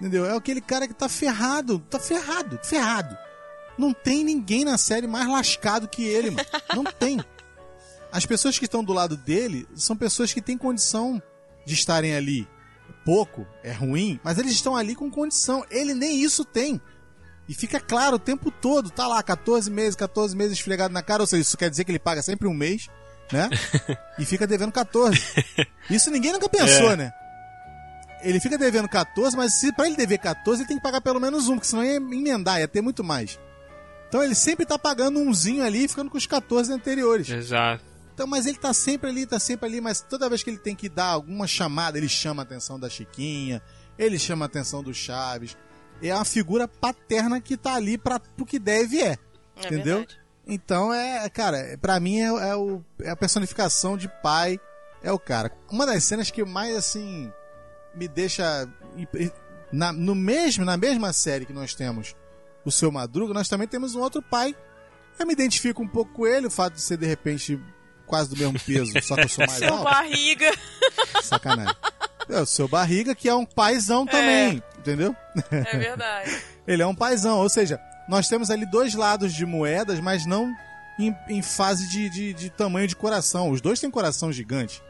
Entendeu? É aquele cara que tá ferrado, tá ferrado, ferrado. Não tem ninguém na série mais lascado que ele, mano. Não tem. As pessoas que estão do lado dele são pessoas que têm condição de estarem ali. Pouco, é ruim, mas eles estão ali com condição. Ele nem isso tem. E fica claro o tempo todo, tá lá, 14 meses, 14 meses esfregado na cara, ou seja, isso quer dizer que ele paga sempre um mês, né? e fica devendo 14. Isso ninguém nunca pensou, É. né? Ele fica devendo 14, mas se para ele dever 14, ele tem que pagar pelo menos um, porque senão ia emendar, ia ter muito mais. Então ele sempre tá pagando umzinho ali e ficando com os 14 anteriores. Exato. Então, mas ele tá sempre ali, tá sempre ali, mas toda vez que ele tem que dar alguma chamada, ele chama a atenção da Chiquinha, ele chama a atenção do Chaves. É uma figura paterna que tá ali para o que deve é. É entendeu? verdade. Então, é, cara, pra mim é, é o, é a personificação de pai, é o cara. Uma das cenas que mais, assim, me deixa. Na, no mesmo, na mesma série que nós temos o seu Madruga, nós também temos um outro pai. Eu me identifico um pouco com ele, o fato de ser, de repente, quase do mesmo peso, só que eu sou mais Seu alto. barriga. Sacanagem. É, o seu Barriga, que é um paizão também, entendeu? É verdade. Ele é um paizão, ou seja, nós temos ali dois lados de moedas, mas não em, em fase de, de, de tamanho de coração. Os dois têm coração gigante,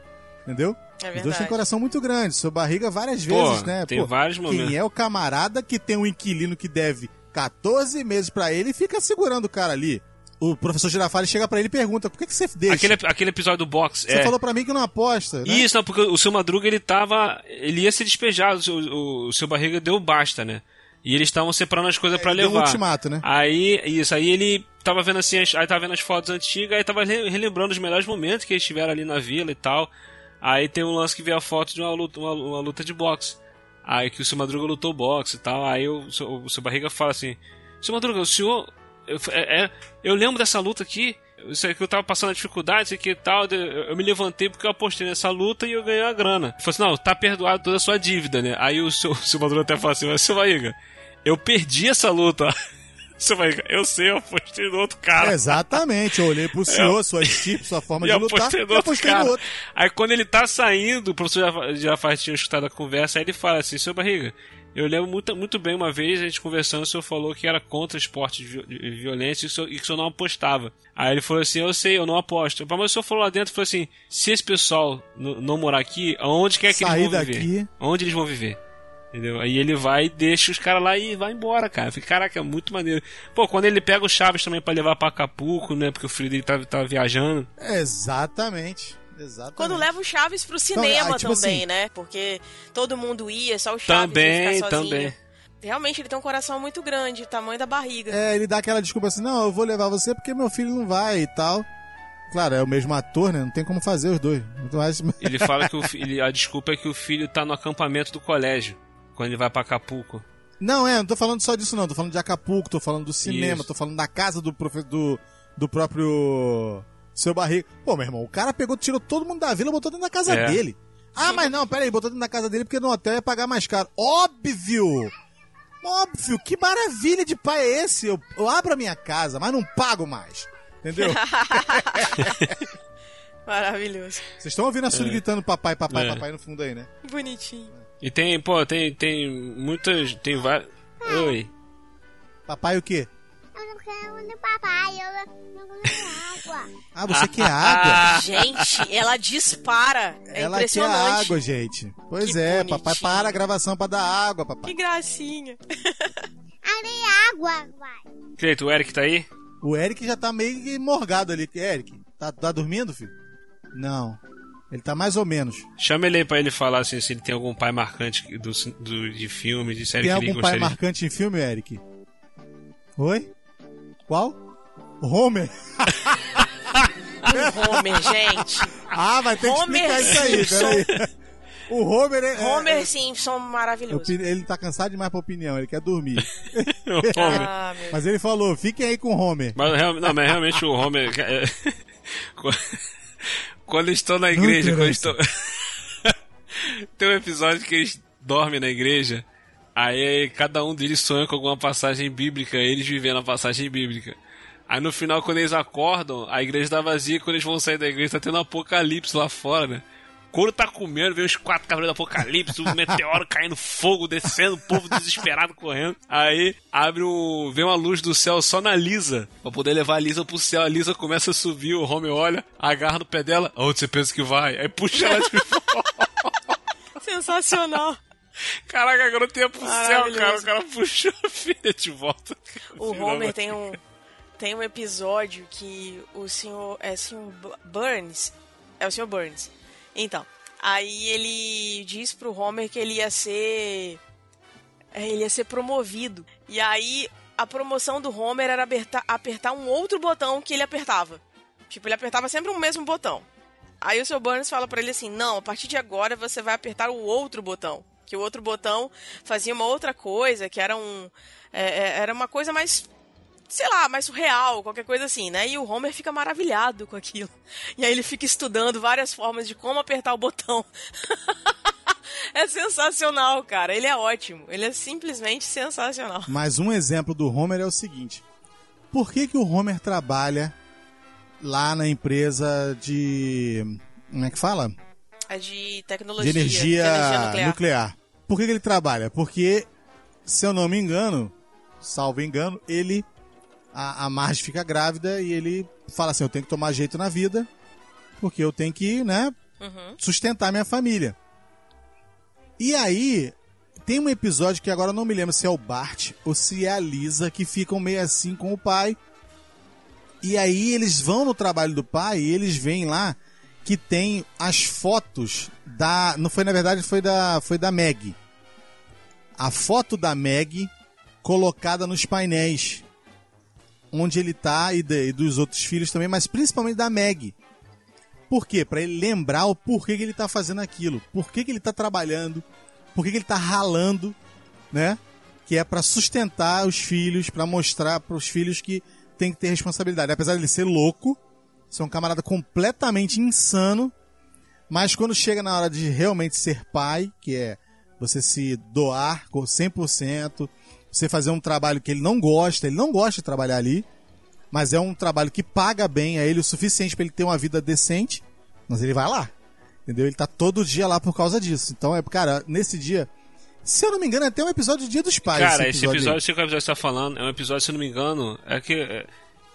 entendeu? É Os dois verdade. têm coração muito grande. Seu Barriga várias Pô, vezes, né? tem vários momentos. Quem é o camarada que tem um inquilino que deve 14 meses pra ele e fica segurando o cara ali? O professor Girafales chega pra ele e pergunta: por que, que você deixa? Aquele, aquele episódio do box. Você é. falou pra mim que não aposta, né? Isso, não, porque o seu Madruga ele tava. Ele ia ser despejado, o seu, o, o seu barriga deu basta, né? E eles estavam separando as coisas pra ele deu um levar. ultimato, né? Aí, isso, aí ele tava vendo assim, as- aí tava vendo as fotos antigas, aí tava re- relembrando os melhores momentos que eles tiveram ali na vila e tal. Aí tem um lance que vê a foto de uma luta, uma, uma luta de boxe. Aí que o seu Madruga lutou boxe e tal. Aí o, seu- o seu Barriga fala assim: Seu Madruga, o senhor. Eu, é, é, eu lembro dessa luta aqui. Isso aqui eu tava passando dificuldade, isso aqui e tal. Eu, eu me levantei porque eu apostei nessa luta e eu ganhei a grana. Ele falou assim: Não, tá perdoado toda a sua dívida, né? Aí o seu, o seu Madruga até fala assim: Mas seu Barriga, eu perdi essa luta. Seu Barriga, eu sei, eu apostei no outro cara. Exatamente, eu olhei pro senhor, sua estipe, sua forma E de lutar, apostei no e outro apostei cara. no outro. Aí quando ele tá saindo, o professor já, já faz, tinha escutado a conversa, aí ele fala assim, seu Barriga, eu lembro muito, muito bem uma vez, a gente conversando, o senhor falou que era contra esporte de, vi- de violência e, o senhor- e que o senhor não apostava. Aí ele falou assim, eu sei, eu não aposto. Mas o senhor falou lá dentro, falou assim, se esse pessoal não morar aqui, aonde quer que Sair eles vão viver? daqui. Onde eles vão viver? Entendeu? Aí ele vai e deixa os caras lá e vai embora, cara. Fica, caraca, é muito maneiro. Pô, quando ele pega o Chaves também pra levar pra Acapulco, né? Porque o filho dele tava, tava viajando. Exatamente. Exatamente. Quando leva o Chaves pro cinema ah, tipo também, assim- né? Porque todo mundo ia, só o Chaves Também, ia ficar sozinho. também. Realmente ele tem um coração muito grande, tamanho da barriga. É, ele dá aquela desculpa assim, não, eu vou levar você porque meu filho não vai e tal. Claro, é o mesmo ator, né? Não tem como fazer os dois. Mais... Ele fala que o ele- a desculpa é que o filho tá no acampamento do colégio, quando ele vai pra Acapulco. Não, é, não tô falando só disso não. Tô falando de Acapulco, tô falando do cinema, Isso. tô falando da casa do, profe... do, do próprio seu barriga. Pô, meu irmão, o cara pegou, tirou todo mundo da vila, botou dentro da casa É. dele. Ah, mas não, pera aí, botou dentro da casa dele porque no hotel ia pagar mais caro. Óbvio! Óbvio, que maravilha de pai é esse? Eu, eu abro a minha casa, mas não pago mais. Entendeu? Maravilhoso. Vocês estão ouvindo a Suri É. gritando papai, papai, É. papai no fundo aí, né? Bonitinho. E tem, pô, tem, tem muitas. Tem várias. Oi. Papai o quê? Eu não quero papai, eu não quero água. Ah, você quer água? Gente, ela dispara. É Ela quer água, gente. Pois Que é, bonitinho. papai para a gravação pra dar água, papai. Que gracinha. Ali água, vai. Cleito, o Eric tá aí? O Eric já tá meio que morgado ali. Eric, tá, tá dormindo, filho? Não. Ele tá mais ou menos. Chama ele aí pra ele falar assim, se ele tem algum pai marcante do, do- de filme, de série Tem que ele algum pai gostaria. marcante em filme, Eric? Oi? Qual? Homer. Homer, gente. Ah, vai ter que Homer explicar isso aí, peraí. O Homer é. Homer é- Simpson é- maravilhoso. ele tá cansado demais pra opinião, ele quer dormir. Homer. Ah, Mas ele falou, fiquem aí com o Homer. Mas, não, mas realmente o Homer. Quando eles estão na igreja, quando estão. Tem um episódio que eles dormem na igreja, aí cada um deles sonha com alguma passagem bíblica, eles vivendo a passagem bíblica. Aí no final, quando eles acordam, a igreja tá vazia, quando eles vão sair da igreja, tá tendo um apocalipse lá fora, né? Quando tá comendo, vem os quatro cavaleiros do apocalipse, um meteoro caindo, fogo descendo, o povo desesperado correndo. Aí abre um. vem uma luz do céu só na Lisa, pra poder levar a Lisa pro céu. A Lisa começa a subir, o Homer olha, agarra no pé dela, aonde você pensa que vai? Aí puxa ela de Sensacional. Caraca, agora eu tenho pro céu, cara. O cara puxou a filha de volta. O Homer tem um tem um episódio que o senhor é o senhor Bu- Burns, é o senhor Burns. Então, aí ele diz pro Homer que ele ia ser é, ele ia ser promovido. E aí a promoção do Homer era apertar, apertar um outro botão que ele apertava. Tipo, ele apertava sempre o mesmo botão. Aí o seu Burns fala pra ele assim: "Não, a partir de agora você vai apertar o outro botão". Que o outro botão fazia uma outra coisa, que era um é, é, era uma coisa mais sei lá, mais surreal, qualquer coisa assim, né? E o Homer fica maravilhado com aquilo. E aí ele fica estudando várias formas de como apertar o botão. é sensacional, cara. Ele é ótimo. Ele é simplesmente sensacional. Mas um exemplo do Homer é o seguinte: por que, que o Homer trabalha lá na empresa de. Como é que fala? É de tecnologia, de energia, de energia nuclear. nuclear. Por que, que ele trabalha? Porque, se eu não me engano, salvo engano, ele. A, a Marge fica grávida e ele fala assim: eu tenho que tomar jeito na vida, porque eu tenho que, né, Uhum. sustentar minha família. E aí, tem um episódio que agora eu não me lembro se é o Bart ou se é a Lisa que ficam meio assim com o pai. E aí eles vão no trabalho do pai e eles veem lá que tem as fotos da. Não foi na verdade, foi da, foi da Meg. A foto da Meg colocada nos painéis. Onde ele tá e, de- e dos outros filhos também, mas principalmente da Meg. Por quê? Pra ele lembrar o porquê que ele tá fazendo aquilo, por que, que ele tá trabalhando, por que, que ele tá ralando, né? Que é pra sustentar os filhos, pra mostrar pros filhos que tem que ter responsabilidade. Apesar de ele ser louco, ser um camarada completamente insano, mas quando chega na hora de realmente ser pai, que é você se doar com 100%, você fazer um trabalho que ele não gosta, ele não gosta de trabalhar ali, mas é um trabalho que paga bem a ele o suficiente para ele ter uma vida decente, mas ele vai lá. Entendeu? Ele tá todo dia lá por causa disso. Então, é, cara, nesse dia, se eu não me engano, é até um episódio do Dia dos Pais. Cara, esse esse episódio, episódio, esse que o episódio está falando, é um episódio, se eu não me engano, é que. É,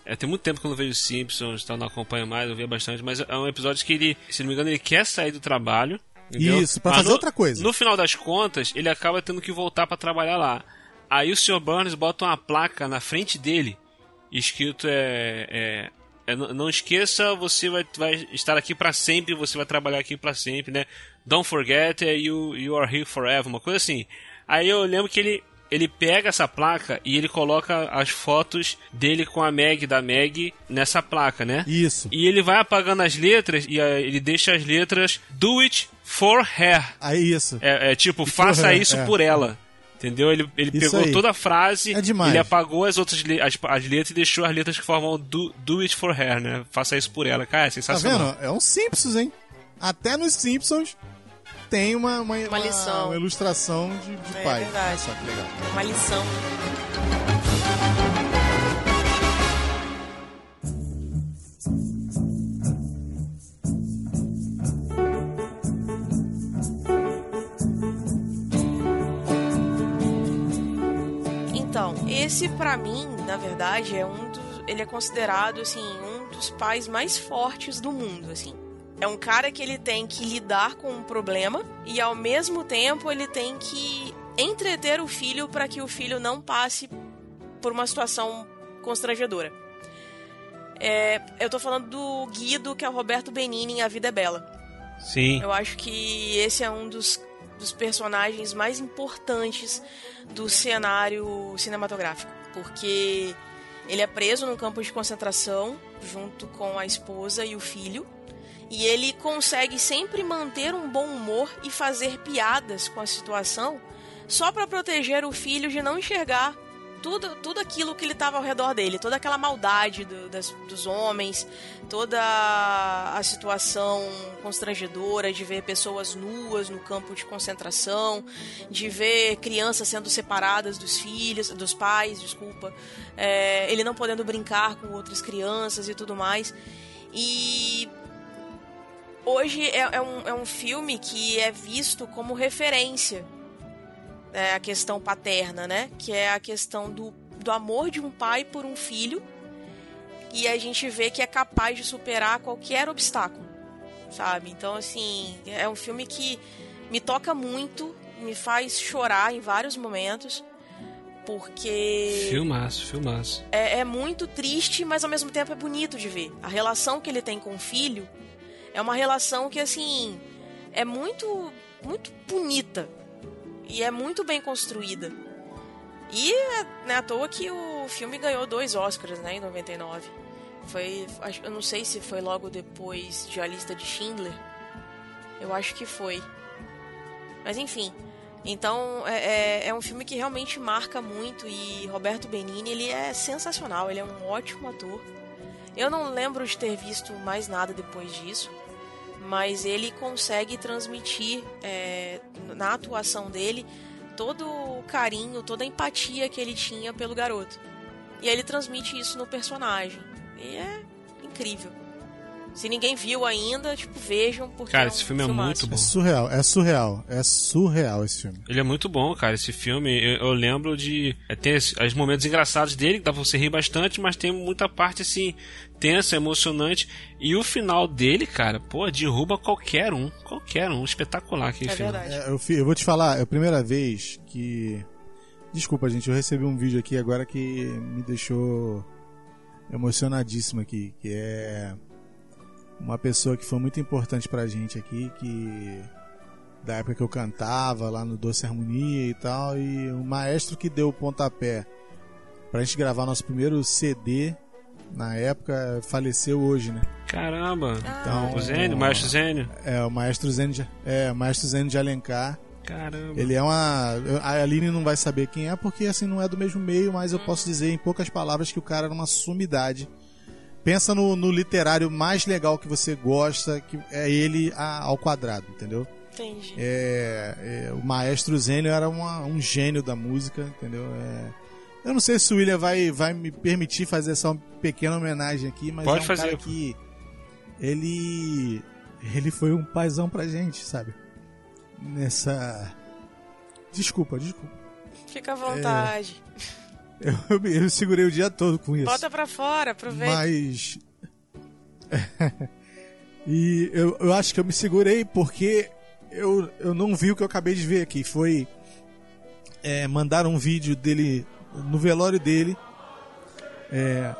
é, tem muito tempo que eu não vejo Simpsons, então não acompanho mais, eu via bastante, mas é um episódio que ele, se não me engano, ele quer sair do trabalho. entendeu? Isso, pra Mas fazer no- outra coisa. No final das contas, ele acaba tendo que voltar pra trabalhar lá. Aí o Sr. Burns bota uma placa na frente dele, escrito é. é- é, não esqueça, você vai, vai estar aqui pra sempre, você vai trabalhar aqui pra sempre, né? Don't forget, é, you, you are here forever, uma coisa assim. Aí eu lembro que ele, ele pega essa placa e ele coloca as fotos dele com a Meg, da Meg, nessa placa, né? Isso. E ele vai apagando as letras e aí ele deixa as letras Do it for her. Aí isso. É, é tipo, faça her, isso é. por ela. Entendeu? Ele, ele Isso pegou aí. toda a frase, É demais. ele apagou as outras as, as letras e deixou as letras que formam do, do it for her, né? Faça isso por ela. Cara, é Tá sensacional. vendo? É um Simpsons, hein? Até nos Simpsons tem uma, uma, uma- lição. uma ilustração de, de É pai. verdade. Olha só que legal. Uma lição. Esse pra mim, na verdade, é um dos, ele é considerado assim um dos pais mais fortes do mundo, assim. É um cara que ele tem que lidar com um problema e ao mesmo tempo ele tem que entreter o filho para que o filho não passe por uma situação constrangedora. É, eu tô falando do Guido, que é o Roberto Benini em A Vida é Bela. Sim. Eu acho que esse é um dos, dos personagens mais importantes do cenário cinematográfico, porque ele é preso num campo de concentração junto com a esposa e o filho, e ele consegue sempre manter um bom humor e fazer piadas com a situação só para proteger o filho de não enxergar tudo, tudo aquilo que ele estava ao redor dele, toda aquela maldade do- das- dos homens, toda a situação constrangedora de ver pessoas nuas no campo de concentração, de ver crianças sendo separadas dos filhos, dos pais, desculpa, é, ele não podendo brincar com outras crianças e tudo mais. E hoje é, é um, é um filme que é visto como referência é, a questão paterna, né? Que é a questão do, do amor de um pai por um filho. E a gente vê que é capaz de superar qualquer obstáculo, sabe? Então, assim, é um filme que me toca muito, me faz chorar em vários momentos, porque Filmaço, filmaço. é, é muito triste, mas ao mesmo tempo é bonito de ver. A relação que ele tem com o filho é uma relação que, assim, é muito, muito bonita. E é muito bem construída. E é né, à toa que o filme ganhou dois Oscars, né, em 99. Foi, eu não sei se foi logo depois de A Lista de Schindler. Eu acho que foi. Mas enfim. Então é, é- é um filme que realmente marca muito e Roberto Benini ele é sensacional, ele é um ótimo ator. Eu não lembro de ter visto mais nada depois disso, mas ele consegue transmitir é, na atuação dele todo o carinho, toda a empatia que ele tinha pelo garoto. E aí ele transmite isso no personagem. E é incrível. Se ninguém viu ainda, tipo, vejam, porque Cara, é um esse filme é filmaço. muito bom. É surreal, é surreal, é surreal esse filme. Ele é muito bom, cara. Esse filme, eu, eu lembro de. é, Tem os, os momentos engraçados dele, que dá pra você rir bastante, mas tem muita parte assim, tensa, emocionante. E o final dele, cara, pô, derruba qualquer um. Qualquer um. Espetacular aquele É verdade. É, eu, eu vou te falar, é a primeira vez que. Desculpa, gente, eu recebi um vídeo aqui agora que me deixou emocionadíssimo aqui, que é uma pessoa que foi muito importante pra gente aqui, que da época que eu cantava lá no Doce Harmonia e tal, e o maestro que deu o pontapé pra gente gravar nosso primeiro CD na época, faleceu hoje, né? Caramba. Então, o Zênio, o Maestro Zênio. É, o Maestro Zênio de, é, o Maestro Zênio de Alencar. Caramba. Ele é uma. A Aline não vai saber quem é, porque assim não é do mesmo meio, mas eu posso dizer em poucas palavras que o cara era uma sumidade. Pensa no, no literário mais legal que você gosta, que é ele a- ao quadrado, entendeu? Entendi. É, é, o maestro Zênio era uma- um gênio da música, entendeu? É, eu não sei se o William vai, vai me permitir fazer só uma pequena homenagem aqui, mas Pode é um fazer. cara que ele ele foi um paizão pra gente, sabe? Nessa desculpa, desculpa. Fica à vontade. Eu, eu, me- eu segurei o dia todo com isso. Bota pra fora, aproveita. Mas. e eu, eu acho que eu me segurei porque eu, eu não vi o que eu acabei de ver aqui. Foi. É, mandaram um vídeo dele no velório dele. é,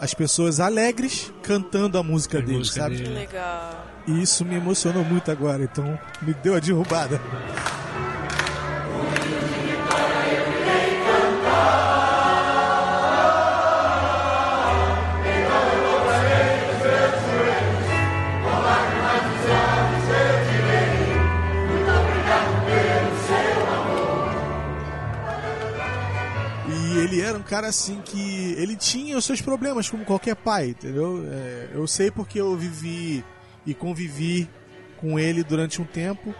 as pessoas alegres cantando a música dele, música sabe? Que legal. E isso me emocionou muito agora, então me deu a derrubada. Cara assim que ele tinha os seus problemas como qualquer pai, entendeu? É, eu sei porque eu vivi e convivi com ele durante um tempo.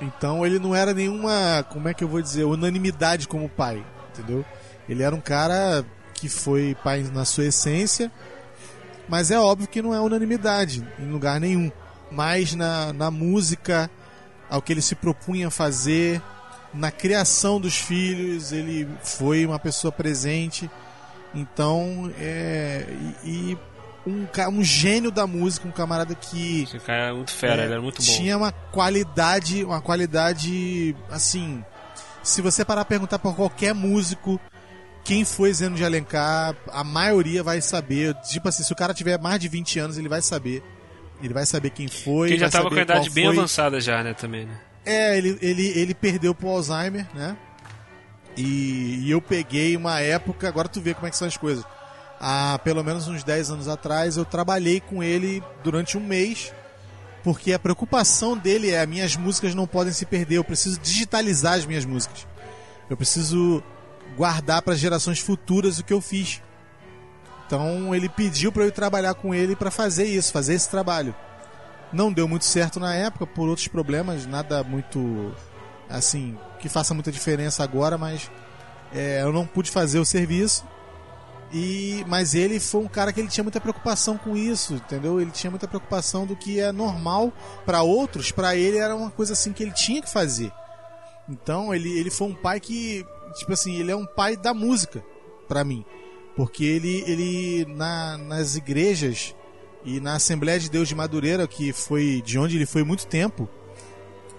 Então ele não era nenhuma, como é que eu vou dizer, unanimidade como pai, entendeu? Ele era um cara que foi pai na sua essência, mas é óbvio que não é unanimidade em lugar nenhum. Mas na, na música, ao que ele se propunha fazer, na criação dos filhos, ele foi uma pessoa presente. Então, é. E, e um, um gênio da música, um camarada que. Esse cara era muito fera, É, ele era muito bom. Tinha uma qualidade, uma qualidade assim. Se você parar a perguntar para qualquer músico quem foi Zeno de Alencar, a maioria vai saber. Tipo assim, se o cara tiver mais de 20 anos, ele vai saber. Ele vai saber quem foi. Porque ele já tava com a idade bem foi. avançada já, né, também, né? É, ele, ele, ele perdeu pro Alzheimer, né? E, e eu peguei uma época, agora tu vê como é que são as coisas. Há pelo menos uns 10 anos atrás, eu trabalhei com ele durante um mês, porque a preocupação dele é: minhas músicas não podem se perder, eu preciso digitalizar as minhas músicas. Eu preciso guardar para gerações futuras o que eu fiz. Então ele pediu para eu trabalhar com ele para fazer isso, fazer esse trabalho. Não deu muito certo na época por outros problemas, nada muito assim que faça muita diferença agora, mas é, eu não pude fazer o serviço. E mas ele foi um cara que ele tinha muita preocupação com isso, entendeu? Ele tinha muita preocupação do que é normal para outros, para ele era uma coisa assim que ele tinha que fazer. Então ele, ele foi um pai que, tipo assim, ele é um pai da música para mim, porque ele ele na, nas igrejas e na Assembleia de Deus de Madureira, que foi de onde ele foi muito tempo,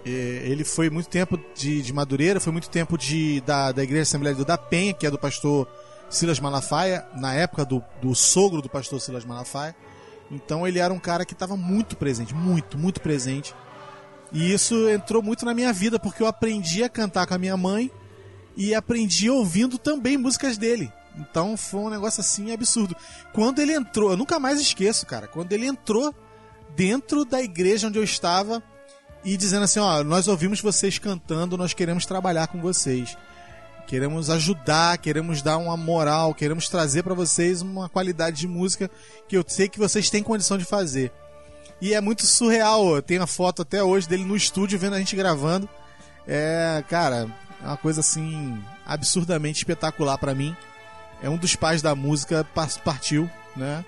é, ele foi muito tempo de, de Madureira, foi muito tempo de, da, da Igreja Assembleia de Deus da Penha, que é do pastor Silas Malafaia, na época do, do sogro do pastor Silas Malafaia. Então ele era um cara que estava muito presente, muito, muito presente. E isso entrou muito na minha vida, porque eu aprendi a cantar com a minha mãe e aprendi ouvindo também músicas dele. Então foi um negócio assim absurdo. Quando ele entrou, eu nunca mais esqueço, cara. Quando ele entrou dentro da igreja onde eu estava e dizendo assim: Ó, nós ouvimos vocês cantando, nós queremos trabalhar com vocês. Queremos ajudar, queremos dar uma moral, queremos trazer para vocês uma qualidade de música que eu sei que vocês têm condição de fazer. E é muito surreal. Eu tenho a foto até hoje dele no estúdio vendo a gente gravando. É, cara, é uma coisa assim absurdamente espetacular para mim. É um dos pais da música partiu, né?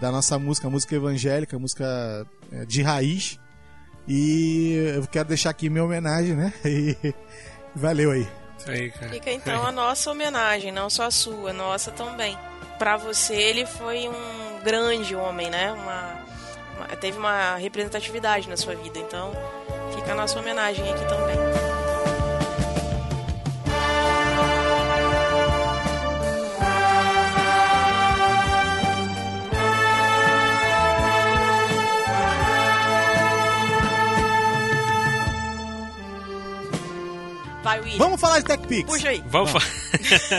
Da nossa música, música evangélica, música é, de raiz. E eu quero deixar aqui minha homenagem, né? E valeu aí. Isso aí, cara. Fica então a nossa homenagem, não só a sua, a nossa também. Pra você, ele foi um grande homem, né? Uma, uma- teve uma representatividade na sua vida, então fica a nossa homenagem aqui também. Vai, William. Vamos falar de TechPix. Puxa aí. Vamos falar.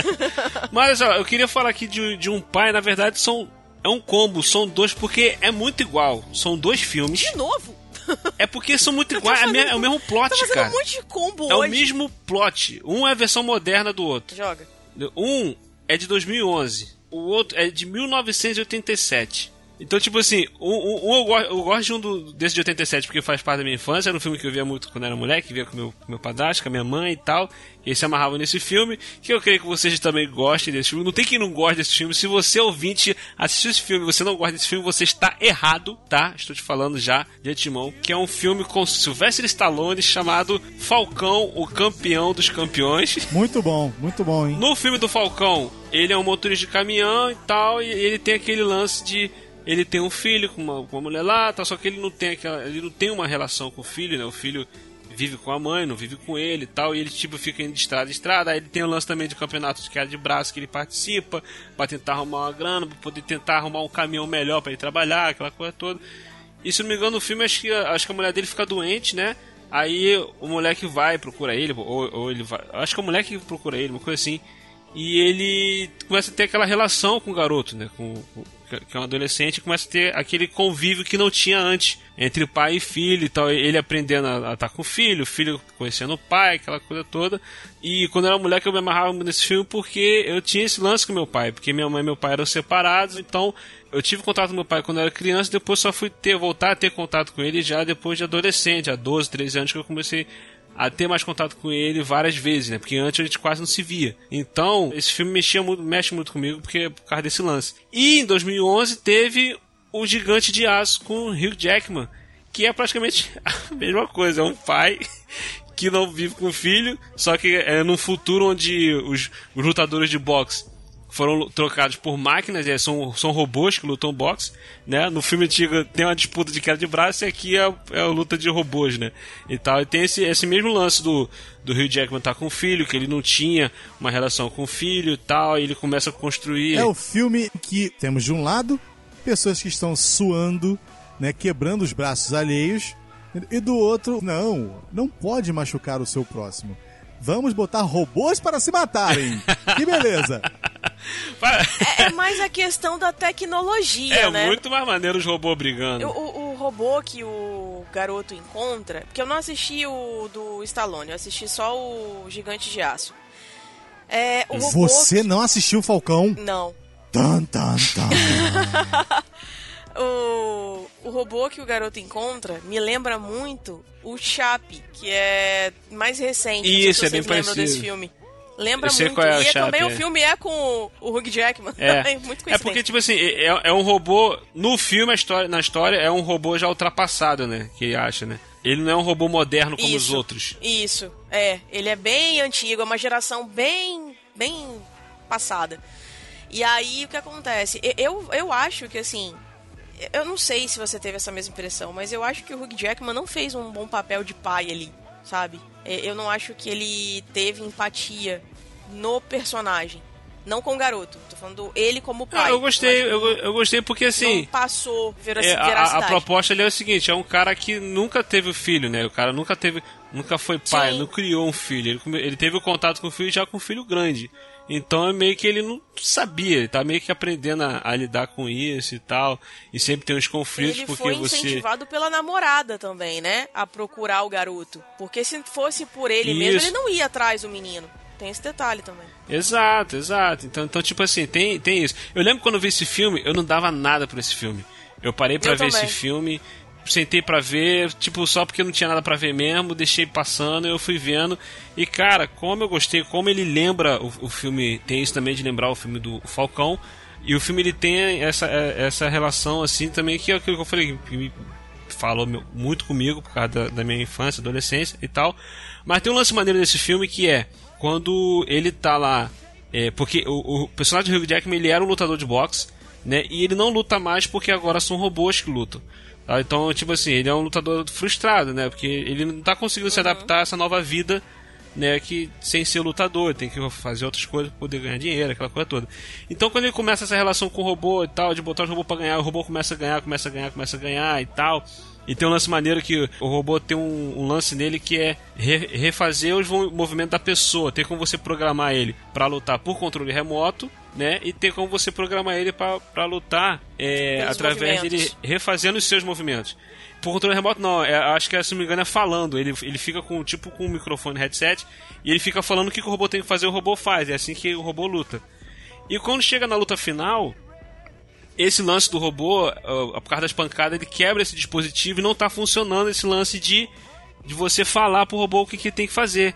Mas eu queria falar aqui de, de um pai, na verdade são é um combo, são dois, porque é muito igual. São dois filmes. De novo? É porque são muito iguais, é, é o mesmo plot, Tá cara. um monte de combo É o hoje. mesmo plot. Um é a versão moderna do outro. Joga. Um é de 2011, o outro é de 1987. Então, tipo assim, um, eu, go- eu gosto de um do- desse de 87 porque faz parte da minha infância. Era um filme que eu via muito quando era moleque, via com meu, meu padrasto, com a minha mãe e tal. E eles se amarravam nesse filme. Que eu creio que vocês também gostem desse filme. Não tem quem não goste desse filme. Se você, ouvinte, assistiu esse filme e você não gosta desse filme, você está errado, tá? Estou te falando já de antemão. Que é um filme com Sylvester Stallone chamado Falcão, o campeão dos campeões. Muito bom, muito bom, hein? No filme do Falcão, ele é um motorista de caminhão e tal, e ele tem aquele lance de ele tem um filho com uma, com uma mulher lá, tá, só que ele não tem aquela, ele não tem uma relação com o filho, né? O filho vive com a mãe, não vive com ele e tal, e ele tipo fica indo de estrada em estrada. Aí ele tem o lance também de campeonato de queda de braço que ele participa pra tentar arrumar uma grana, pra poder tentar arrumar um caminhão melhor pra ele trabalhar, aquela coisa toda. E se não me engano, no filme acho que, acho que a mulher dele fica doente, né? Aí o moleque vai, procura ele, ou, ou ele vai. Acho que é o moleque que procura ele, uma coisa assim. E ele começa a ter aquela relação com o garoto, né? Com, com- que é um adolescente, começa a ter aquele convívio que não tinha antes, entre pai e filho e tal. Ele aprendendo a estar com o filho, o filho conhecendo o pai, aquela coisa toda. E quando eu era moleque eu me amarrava nesse filme porque eu tinha esse lance com meu pai, porque minha mãe e meu pai eram separados, então eu tive contato com meu pai quando eu era criança, depois só fui ter, voltar a ter contato com ele já depois de adolescente, há 12, 13 anos que eu comecei a ter mais contato com ele várias vezes, né? Porque antes a gente quase não se via. Então, esse filme mexia muito, mexe muito comigo porque por causa desse lance. E em 2011 teve o Gigante de Aço com Hugh Jackman, que é praticamente a mesma coisa, é um pai que não vive com o filho, só que é num futuro onde os, os lutadores de boxe foram trocados por máquinas, é, são, são robôs que lutam boxe, né? No filme antigo tem uma disputa de queda de braço e aqui é, é a luta de robôs, né? E tal, e tem esse, esse mesmo lance do, do Hugh Jackman estar com o filho, que ele não tinha uma relação com o filho e tal, e ele começa a construir... É o filme que temos de um lado pessoas que estão suando, né, quebrando os braços alheios, e do outro, não, não pode machucar o seu próximo. Vamos botar robôs para se matarem. que beleza. É, é mais a questão da tecnologia, É né? muito mais maneiro os robôs brigando. O, o- o robô que o garoto encontra, porque eu não assisti o do Stallone, eu assisti só o Gigante de Aço. É, o robô Você não assistiu Falcão? Não. Tan, tan, tan. o, o robô que o garoto encontra me lembra muito o Chape, que é mais recente. Isso, é bem lembram desse parecido. filme. Lembra muito. é e é também é. o filme é com o Hugh Jackman. É, muito é porque, tipo assim, é, é um robô. No filme, a história, na história, é um robô já ultrapassado, né? Que acha, né? Ele não é um robô moderno como os Isso. outros. Isso, é. Ele é bem antigo, é uma geração bem, bem passada. E aí, o que acontece? Eu, eu acho que, assim... Eu não sei se você teve essa mesma impressão, mas eu acho que o Hugh Jackman não fez um bom papel de pai ali, sabe? É, Eu não acho que ele teve empatia no personagem. Não com o garoto. Tô falando ele como pai. Ah, eu gostei, eu, que eu gostei porque assim. Não passou veraci- É, a- a, veracidade. proposta ali é o seguinte: é um cara que nunca teve filho, né? O cara nunca teve. Nunca foi pai, Sim. não criou um filho. Ele, ele teve o contato com o filho já com um filho grande. Então é meio que ele não sabia, ele tá meio que aprendendo a, a lidar com isso e tal. E sempre tem uns conflitos Ele porque foi você. incentivado pela namorada também, né? A procurar o garoto. Porque se fosse por ele mesmo, Isso. ele não ia atrás do menino. Tem esse detalhe também. Exato, exato. Então, então tipo assim, tem, tem isso. Eu lembro quando eu vi esse filme, eu não dava nada por esse filme. Eu parei Eu ver também. esse filme, sentei pra ver, tipo, só porque não tinha nada pra ver mesmo, deixei passando, eu fui vendo. E cara, como eu gostei, como ele lembra o, o filme, tem isso também de lembrar o filme do Falcão. E o filme ele tem essa, é, essa relação assim também que é aquilo que eu falei, que me falou muito comigo por causa da, da minha infância, adolescência e tal. Mas tem um lance maneiro desse filme que é quando ele tá lá. é, porque o, o personagem do Hugh Jackman ele era um lutador de boxe, né? E ele não luta mais porque agora são robôs que lutam. Tá? Então, tipo assim, ele é um lutador frustrado, né? Porque ele não tá conseguindo se adaptar a essa nova vida, né? Que sem ser lutador, tem que fazer outras coisas pra poder ganhar dinheiro, aquela coisa toda. Então, quando ele começa essa relação com o robô e tal, de botar o robô pra ganhar, o robô começa a ganhar, começa a ganhar, começa a ganhar e tal. E tem um lance maneiro que o robô tem um, um lance nele que é re, refazer os movimentos da pessoa. Tem como você programar ele para lutar por controle remoto, né? E tem como você programar ele para lutar é, através dele refazendo os seus movimentos. Por controle remoto, não. É, acho que, se não me engano, é falando. Ele, ele fica com tipo com um microfone headset e ele fica falando o que, que o robô tem que fazer, o robô faz. É assim que o robô luta. E quando chega na luta final, esse lance do robô, por causa das pancadas, ele quebra esse dispositivo e não está funcionando esse lance de, de você falar pro robô o que, que tem que fazer.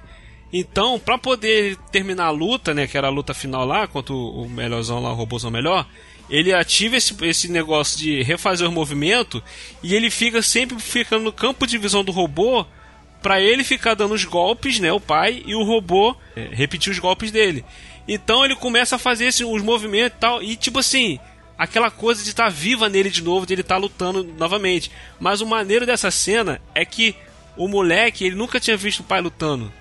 Então, para poder terminar a luta, né, que era a luta final lá, contra o melhorzão lá, o robôzão melhor, ele ativa esse, esse negócio de refazer o movimento e ele fica sempre ficando no campo de visão do robô para ele ficar dando os golpes, né, o pai, e o robô é, repetir os golpes dele. Então ele começa a fazer esse, os movimentos e tal, e tipo assim, aquela coisa de estar tá viva nele de novo, de ele estar tá lutando novamente. Mas o maneiro dessa cena é que o moleque, ele nunca tinha visto o pai lutando.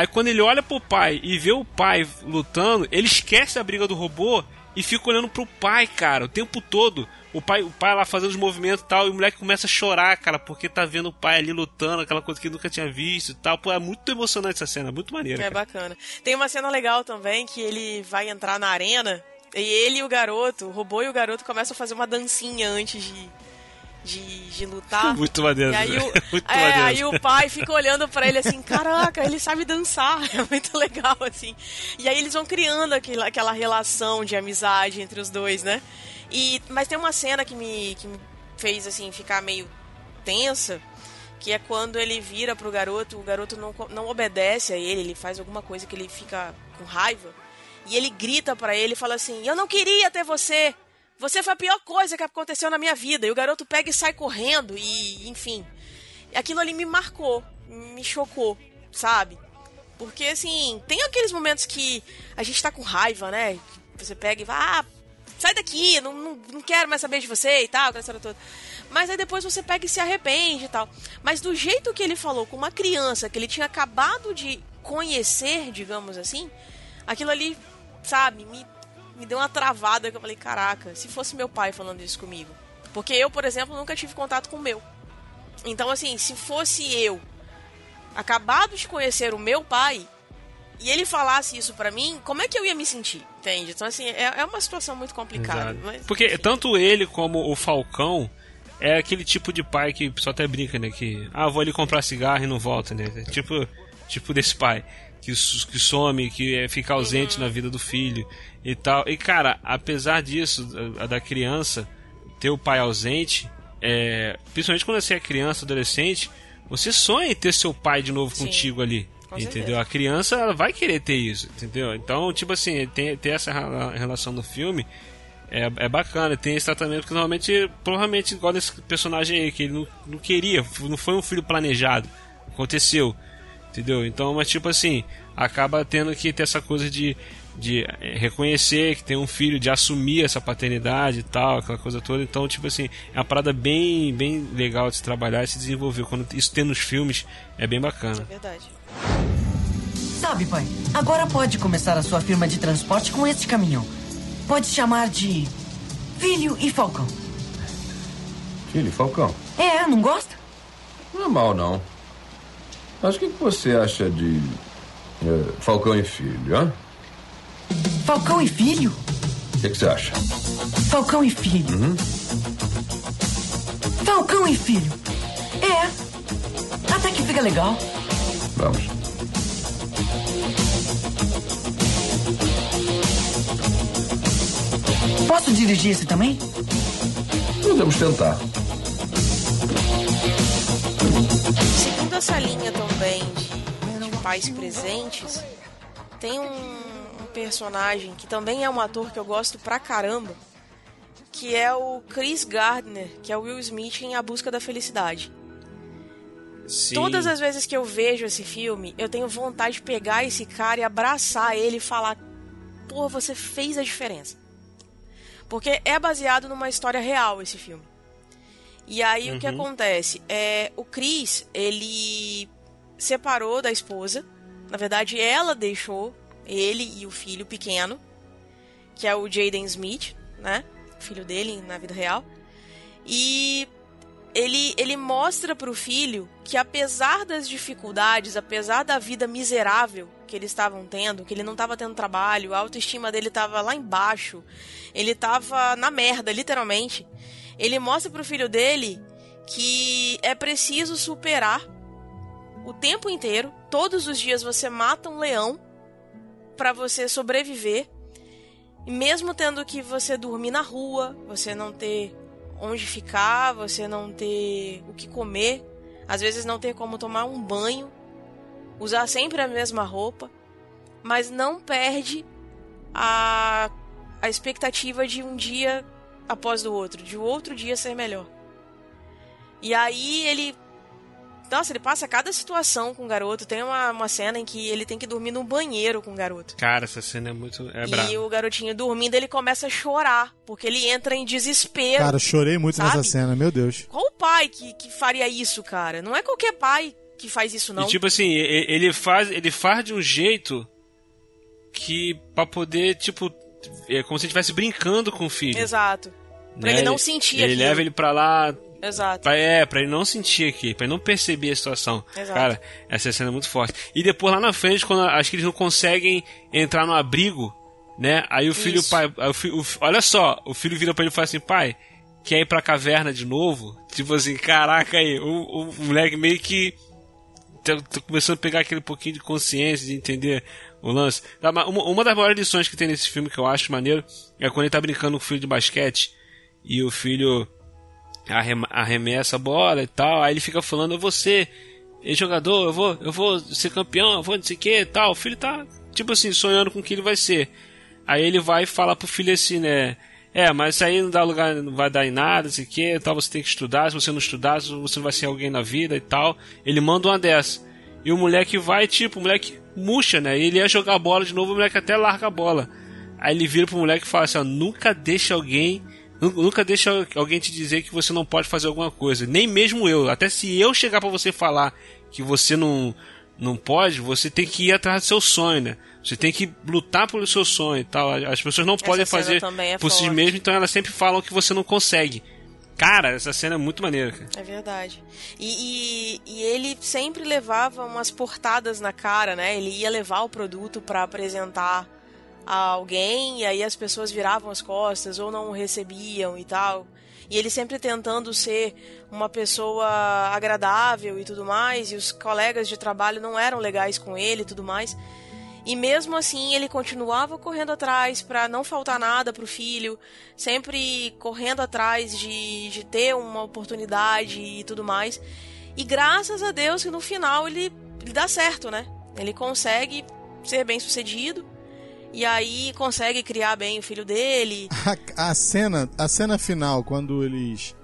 Aí quando ele olha pro pai e vê o pai lutando, ele esquece a briga do robô e fica olhando pro pai, cara, o tempo todo. O pai, o pai lá fazendo os movimentos e tal, e o moleque começa a chorar, cara, porque tá vendo o pai ali lutando, aquela coisa que ele nunca tinha visto e tal. Pô, é muito emocionante essa cena, muito maneira. É cara. bacana. Tem uma cena legal também que ele vai entrar na arena e ele e o garoto, o robô e o garoto começam a fazer uma dancinha antes de, de, de lutar. Muito maneiro. E aí o, muito é, maneiro. aí o pai fica olhando para ele assim, caraca, ele sabe dançar. É muito legal, assim. E aí eles vão criando aquela, aquela relação de amizade entre os dois, né? E, mas tem uma cena que me, que me fez, assim, ficar meio tensa, que é quando ele vira pro garoto, o garoto não, não obedece a ele, ele faz alguma coisa que ele fica com raiva. E ele grita para ele e fala assim: Eu não queria ter você. Você foi a pior coisa que aconteceu na minha vida. E o garoto pega e sai correndo e, enfim. Aquilo ali me marcou, me chocou, sabe? Porque, assim, tem aqueles momentos que a gente tá com raiva, né? Você pega e vai, ah, sai daqui, não, não, não quero mais saber de você e tal, aquela toda. Mas aí depois você pega e se arrepende e tal. Mas do jeito que ele falou com uma criança que ele tinha acabado de conhecer, digamos assim, aquilo ali, sabe, me me deu uma travada que eu falei, caraca, se fosse meu pai falando isso comigo. Porque eu, por exemplo, nunca tive contato com o meu. Então, assim, se fosse eu acabado de conhecer o meu pai e ele falasse isso para mim, como é que eu ia me sentir? Entende? Então, assim, é, é uma situação muito complicada. Mas, Porque enfim. tanto ele como o Falcão é aquele tipo de pai que só até brinca, né? Que, ah, vou ali comprar cigarro e não volta, né? Tipo, tipo desse pai que, que some, que é, fica ausente na vida do filho e tal. E cara, apesar disso, da, da criança ter o pai ausente, é, principalmente quando você é criança, adolescente, você sonha em ter seu pai de novo Sim. contigo ali. Com entendeu? Certeza. A criança ela vai querer ter isso, entendeu? Então, tipo assim, tem, ter essa relação no filme é, é bacana. Tem esse tratamento que normalmente, provavelmente, igual desse personagem aí, que ele não, não queria, não foi um filho planejado. Aconteceu. Entendeu? Então, mas tipo assim, acaba tendo que ter essa coisa de, de eh, reconhecer que tem um filho, de assumir essa paternidade e tal, aquela coisa toda. Então, tipo assim, é uma parada bem, bem legal de se trabalhar e se desenvolver. Quando isso tem nos filmes, é bem bacana. É verdade. Sabe, pai, agora pode começar a sua firma de transporte com este caminhão. Pode chamar de Filho e Falcão. Filho e Falcão? É, não gosta? Não é mal, não. Mas o que você acha de é, Falcão e Filho, hã? Falcão e Filho? O que, que, você acha? Falcão e Filho. Uhum. Falcão e Filho. É. Até que fica legal. Vamos. Posso dirigir esse também? Podemos tentar. Seguindo essa linha também de, de pais presentes, tem um, um, personagem que também é um ator que eu gosto pra caramba, que é o Chris Gardner, que é o Will Smith em A Busca da Felicidade. Sim. Todas as vezes que eu vejo esse filme, eu tenho vontade de pegar esse cara e abraçar ele e falar: Pô, você fez a diferença. Porque é baseado numa história real esse filme. E aí uhum. o que uhum. acontece? É, o Chris, ele separou da esposa. Na verdade, ela deixou ele e o filho pequeno, que é o Jaden Smith, né? O filho dele na vida real. E ele, ele mostra pro filho que apesar das dificuldades, apesar da vida miserável que eles estavam tendo, que ele não estava tendo trabalho, a autoestima dele estava lá embaixo, ele estava na merda, literalmente. Ele mostra pro filho dele que é preciso superar o tempo inteiro, todos os dias você mata um leão para você sobreviver. E mesmo tendo que você dormir na rua, você não ter onde ficar, você não ter o que comer, às vezes não ter como tomar um banho, usar sempre a mesma roupa, mas não perde a, a expectativa de um dia após o outro, de o outro dia ser melhor. E aí ele nossa, ele passa cada situação com o garoto. Tem uma, uma cena em que ele tem que dormir no banheiro com o garoto. Cara, essa cena é muito. É e brava. o garotinho dormindo, ele começa a chorar. Porque ele entra em desespero. Cara, eu chorei muito sabe? nessa cena, meu Deus. Qual o pai que, que faria isso, cara? Não é qualquer pai que faz isso, não. E tipo assim, ele faz, ele faz de um jeito que pra poder, tipo, é como se ele estivesse brincando com o filho. Exato. Pra né? ele não sentir Ele aquilo. leva ele pra lá. Exato. Pra, é, pra ele não sentir aqui, pra ele não perceber a situação. Exato. Cara, essa cena é muito forte. E depois lá na frente, quando acho que eles não conseguem entrar no abrigo, né? Aí o filho, Isso. pai, o fi- o olha só, o filho vira pra ele e fala assim, pai, quer ir pra caverna de novo? Tipo assim, caraca aí, o, o moleque meio que tá, tá começando a pegar aquele pouquinho de consciência, de entender o lance. Tá, Uma, uma das maiores lições que tem nesse filme que eu acho maneiro é quando ele tá brincando com o filho de basquete e o filho arrem- arremessa a bola e tal, aí ele fica falando, eu vou ser jogador, eu vou, eu vou ser campeão, eu vou não sei o que tal. O filho tá, tipo assim, sonhando com o que ele vai ser. Aí ele vai falar pro filho assim, né? É, mas isso aí não dá lugar, não vai dar em nada, sei que, tal, você tem que estudar, se você não estudar, você não vai ser alguém na vida e tal. Ele manda uma dessa. E o moleque vai, tipo, o moleque murcha, né? E ele ia jogar a bola de novo, o moleque até larga a bola. Aí ele vira pro moleque e fala assim, ó, nunca deixa alguém. Nu- Nunca deixa alguém te dizer que você não pode fazer alguma coisa. Nem mesmo eu. Até se eu chegar pra você falar que você não, não pode, você tem que ir atrás do seu sonho, né? Você tem que lutar pelo seu sonho e tal. As pessoas não podem cena fazer é por si mesmas, então elas sempre falam que você não consegue. Cara, essa cena é muito maneira, cara. É verdade. E, e, e ele sempre levava umas portadas na cara, né? Ele ia levar o produto pra apresentar a alguém e aí as pessoas viravam as costas ou não o recebiam e tal. E ele sempre tentando ser uma pessoa agradável e tudo mais, e os colegas de trabalho não eram legais com ele e tudo mais. E mesmo assim, ele continuava correndo atrás para não faltar nada pro filho, sempre correndo atrás de, de ter uma oportunidade e tudo mais. E graças a Deus que no final ele, ele dá certo, né? Ele consegue ser bem sucedido e aí consegue criar bem o filho dele. A, a cena, a cena final, quando eles.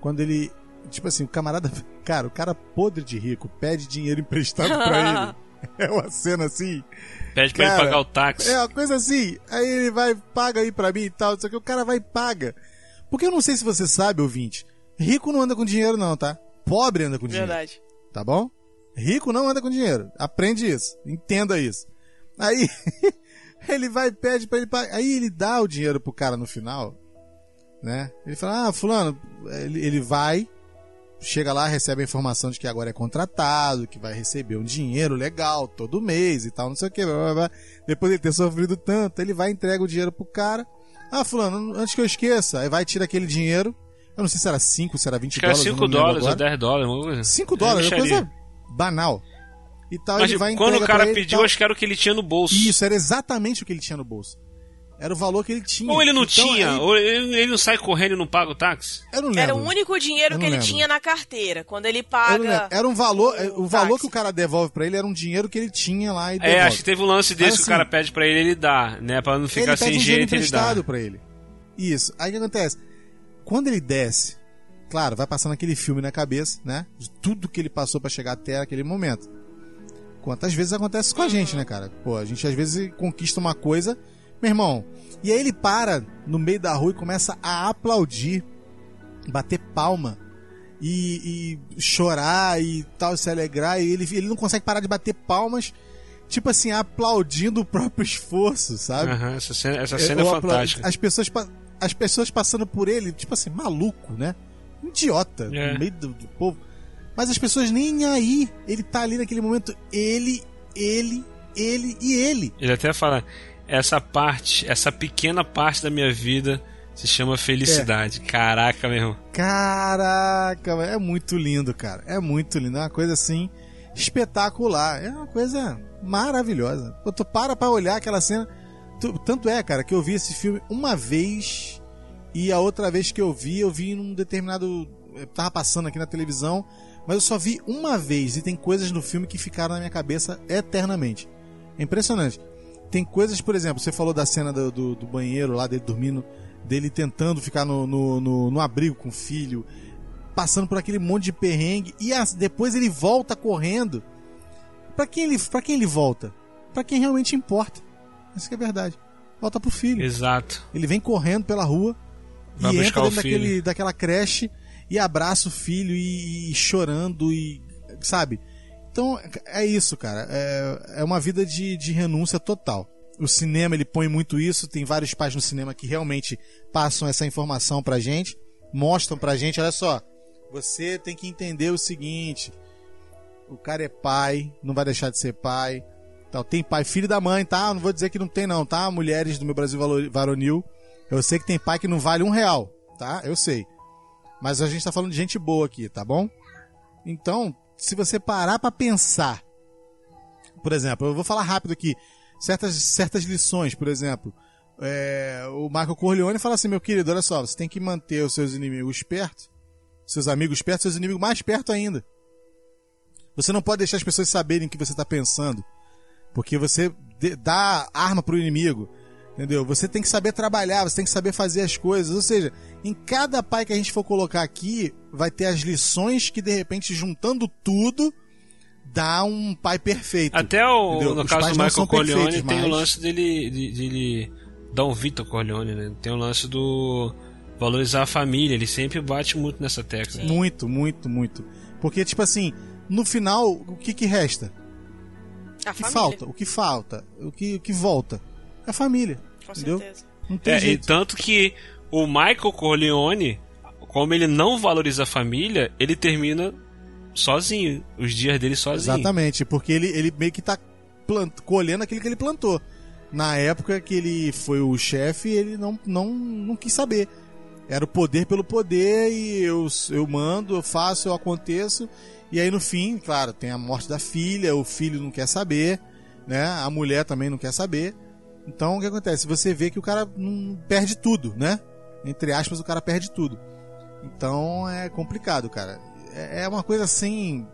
Quando ele. Tipo assim, o camarada. Cara, o cara podre de rico pede dinheiro emprestado pra ele. É uma cena assim. Pede pra ele Cara, pagar o táxi. É uma coisa assim. Aí ele vai, paga aí pra mim e tal. Só que o cara vai e paga. Porque eu não sei se você sabe, ouvinte. Rico não anda com dinheiro, não, tá? Pobre anda com dinheiro. Verdade. Tá bom? Rico não anda com dinheiro. Aprende isso. Entenda isso. Aí ele vai pede pra ele pagar. Aí ele dá o dinheiro pro cara no final, né? Ele fala: "Ah, fulano, ele, ele vai, chega lá, recebe a informação de que agora é contratado, que vai receber um dinheiro legal todo mês e tal, não sei o que. Blá, blá, blá. Depois de ele ter sofrido tanto, ele vai entrega o dinheiro pro cara. Ah, fulano, antes que eu esqueça, aí vai tira aquele dinheiro. Eu não sei se era 5, se era 20 Acho que era dólares. eu 5 não lembro dólares ou agora. 10 dólares. uma coisa. 5 dólares, é mexeria. coisa banal. E tal, Mas ele vai quando o cara ele pediu, tal. acho que era o que ele tinha no bolso. Isso, era exatamente o que ele tinha no bolso. Era o valor que ele tinha. Ou ele não Então, tinha, aí- ou ele, ele não sai correndo e não paga o táxi. Eu não Era lembro. o único dinheiro que ele lembro. tinha na carteira. Quando ele paga. Era um valor, o o valor táxi. que o cara devolve pra ele era um dinheiro que ele tinha lá e É, devolve. acho que teve um lance desse Mas, que o assim, cara pede pra ele, ele dá, né? Pra não ficar ele sem pede um dinheiro jeito, ele dá. emprestado pra ele. Isso. Aí o que acontece? Quando ele desce, claro, vai passando aquele filme na cabeça, né? De tudo que ele passou pra chegar até aquele momento. Quantas vezes acontece com a gente, né, cara? Pô, a gente às vezes conquista uma coisa, meu irmão, e aí ele para no meio da rua e começa a aplaudir, bater palma e, e chorar e tal, se alegrar, e ele, ele não consegue parar de bater palmas, tipo assim, aplaudindo o próprio esforço, sabe? Aham, essa cena, essa cena é, apla- fantástica. As pessoas, as pessoas passando por ele, tipo assim, maluco, né? idiota É. no meio do, do povo. Mas as pessoas nem aí. Ele tá ali naquele momento. Ele, ele, ele e ele. Ele até fala: essa parte, essa pequena parte da minha vida se chama felicidade. Caraca, meu irmão. Caraca, é muito lindo, cara. É muito lindo. É uma coisa assim espetacular. É uma coisa maravilhosa. Pô, tu para pra olhar aquela cena. Tu- tanto é, cara, que eu vi esse filme uma vez e a outra vez que eu vi, eu vi num determinado. Eu tava passando aqui na televisão, mas eu só vi uma vez e tem coisas no filme que ficaram na minha cabeça eternamente. É impressionante. Tem coisas, por exemplo, você falou da cena do, do, do banheiro lá, dele dormindo, dele tentando ficar no, no, no, no abrigo com o filho, passando por aquele monte de perrengue, e as- depois ele volta correndo. Pra quem ele, pra quem ele volta? Pra quem realmente importa. Isso que é verdade. Volta pro filho. Exato. Ele vem correndo pela rua Vai e entra dentro daquele, daquela creche e abraça o filho e, e chorando e. sabe? Então é isso, cara. É, é uma vida de, de renúncia total. O cinema ele põe muito isso. Tem vários pais no cinema que realmente passam essa informação pra gente, mostram pra gente. Olha só, você tem que entender o seguinte: o cara é pai, não vai deixar de ser pai. Tal. Tem pai, filho da mãe, tá? Não vou dizer que não tem, não, tá? Mulheres do meu Brasil varonil. Eu sei que tem pai que não vale um real, tá? Eu sei. Mas a gente tá falando de gente boa aqui, tá bom? Então, se você parar pra pensar, por exemplo, eu vou falar rápido aqui, certas, certas lições, por exemplo, é, o Michael Corleone fala assim, meu querido, olha só, você tem que manter os seus inimigos perto, seus amigos perto, seus inimigos mais perto ainda. Você não pode deixar as pessoas saberem o que você está pensando, porque você dá arma pro inimigo, entendeu? Você tem que saber trabalhar, você tem que saber fazer as coisas. Ou seja, em cada pai que a gente for colocar aqui, vai ter as lições que de repente juntando tudo dá um pai perfeito. Até o, entendeu? no Os caso do Michael Corleone tem o mas- lance dele, de, de ele Dom Vitor Corleone, né? Tem o lance do valorizar a família. Ele sempre bate muito nessa tecla. Muito, muito, muito. Porque, tipo assim, no final, o que que resta? A o que família. falta? O que falta? O que, o que volta? É a família. Com entendeu? certeza. Não tem É, e jeito. tanto que o Michael Corleone, como ele não valoriza a família, ele termina sozinho, os dias dele sozinho. Exatamente, porque ele, ele meio que tá plant, colhendo aquilo que ele plantou. Na época que ele foi o chefe, ele não, não, não quis saber. Era o poder pelo poder e eu, eu mando, eu faço, eu aconteço. E aí no fim, claro, tem a morte da filha, o filho não quer saber, né? A mulher também não quer saber. Então o que acontece? Você vê que o cara não perde tudo, né? Entre aspas, o cara perde tudo. Então é complicado, cara. É é uma coisa assim.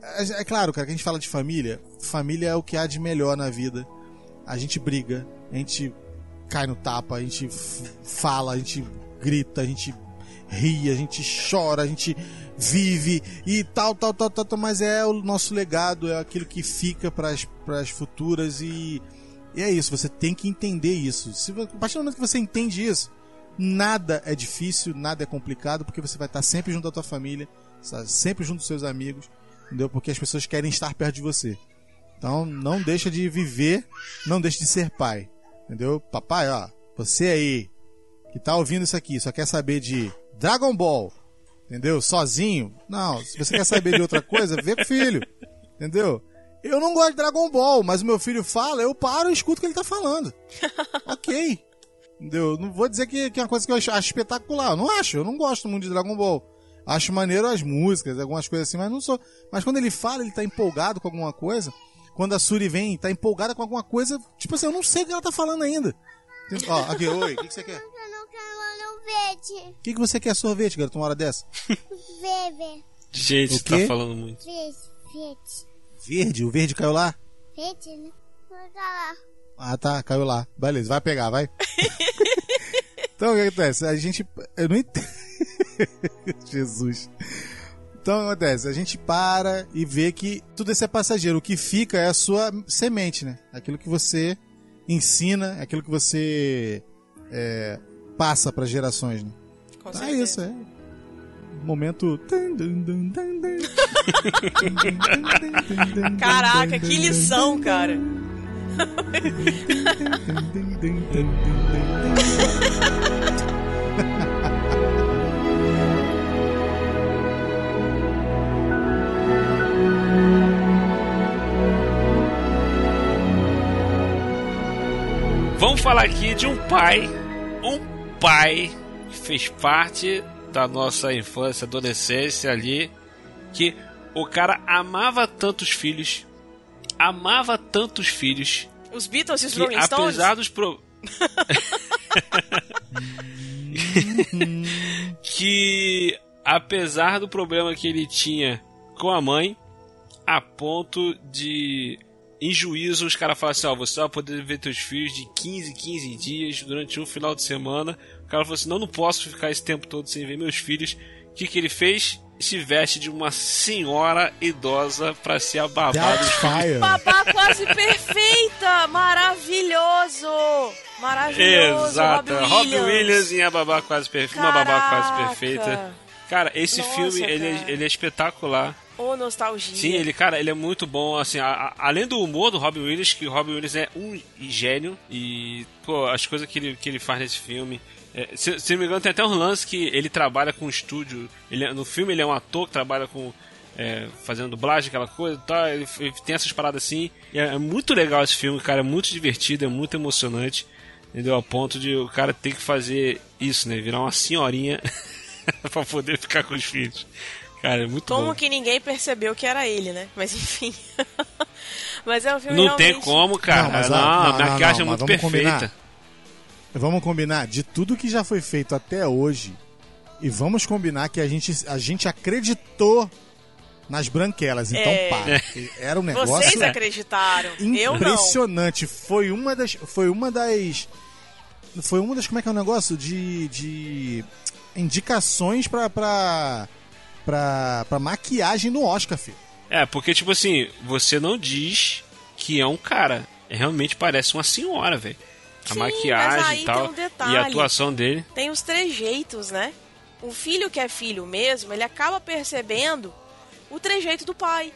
É, é claro, cara, que a gente fala de família. Família é o que há de melhor na vida. A gente briga, a gente cai no tapa, a gente fala, a gente grita, a gente ri, a gente chora, a gente vive e tal, tal, tal, tal, tal mas é o nosso legado, é aquilo que fica para as futuras e, e é isso, você tem que entender isso. Se, a partir do momento que você entende isso, nada é difícil, nada é complicado, porque você vai estar sempre junto da tua família, sempre junto dos seus amigos, entendeu? Porque as pessoas querem estar perto de você. Então não deixa de viver, não deixa de ser pai. Entendeu? Papai, ó, você aí que tá ouvindo isso aqui, só quer saber de Dragon Ball, entendeu? Sozinho? Não, se você quer saber de outra coisa, vê com o filho. Entendeu? Eu não gosto de Dragon Ball, mas o meu filho fala, eu paro e escuto o que ele tá falando. ok. Entendeu? Não vou dizer que, que é uma coisa que eu acho, acho espetacular. Eu não acho, eu não gosto muito de Dragon Ball. Acho maneiro as músicas, algumas coisas assim, mas não sou. Mas quando ele fala, ele tá empolgado com alguma coisa. Quando a Suri vem, tá empolgada com alguma coisa. Tipo assim, eu não sei o que ela tá falando ainda. Ó, aqui, oi, o que, que você quer? Eu não quero sorvete. O que, que você quer sorvete, garoto, uma hora dessa? Verde. Gente, tá falando muito. Verde. Verde. O verde caiu lá? Verde, né? Vou lá. Ah, tá, caiu lá. Beleza, vai pegar, vai. então, o que acontece? A gente. Eu não entendo. Jesus. Então, o que acontece? A gente para e vê que tudo isso é passageiro. O que fica é a sua semente, né? Aquilo que você ensina, aquilo que você é, passa para gerações, né? Com Então é certeza. isso, é momento. Caraca, que lição, cara. Vamos falar aqui de um pai, um pai que fez parte da nossa infância, adolescência ali, que o cara amava tantos filhos, amava tantos filhos, Os Beatles e os Rolling Stones? apesar dos pro... que apesar do problema que ele tinha com a mãe, a ponto de em juízo os caras falam assim, ó, você vai poder ver teus filhos de 15 15 dias durante um final de semana. O cara falou assim, não, não posso ficar esse tempo todo sem ver meus filhos. O que que ele fez? Se veste de uma senhora idosa pra ser a babá dos filhos. Babá quase perfeita! Maravilhoso! Maravilhoso! Exato, Robbie Williams. Williams e a babá quase perfeita. Uma babá quase perfeita. Cara, esse Nossa, filme, ele é, cara. ele é espetacular. Ô, nostalgia. Sim, ele, cara, ele é muito bom, assim, a- a- além do humor do Robin Williams, que o Robin Williams é um gênio, e, pô, as coisas que ele, que ele faz nesse filme. É, se, se não me engano, tem até um lance que ele trabalha com estúdio. Ele, é- no filme ele é um ator que trabalha com. é, fazendo dublagem, aquela coisa e tal. Ele, ele tem essas paradas assim. E é, é muito legal esse filme, cara. É muito divertido, é muito emocionante. Entendeu? A ponto de o cara ter que fazer isso, né? Virar uma senhorinha pra poder ficar com os filhos. Cara, é muito Como bom. que ninguém percebeu que era ele, né? Mas enfim. Mas é um filme Não tem realmente... como, cara. Não, mas, a não, não, maquiagem não, é muito perfeita. combinar. Vamos combinar de tudo que já foi feito até hoje. E vamos combinar que a gente, a gente acreditou nas branquelas. Então, É. pá, era um negócio Vocês acreditaram. Eu não. impressionante. Foi uma das. Foi uma das. Foi uma das. Como é que é o negócio? De. de indicações pra. pra. pra, pra maquiagem no Oscar, filho. É, porque, tipo assim, você não diz que é um cara. Realmente parece uma senhora, velho. A Sim, mas maquiagem aí e tal. tem um detalhe. e a atuação dele. Tem os trejeitos, né? O filho que é filho mesmo, ele acaba percebendo o trejeito do pai.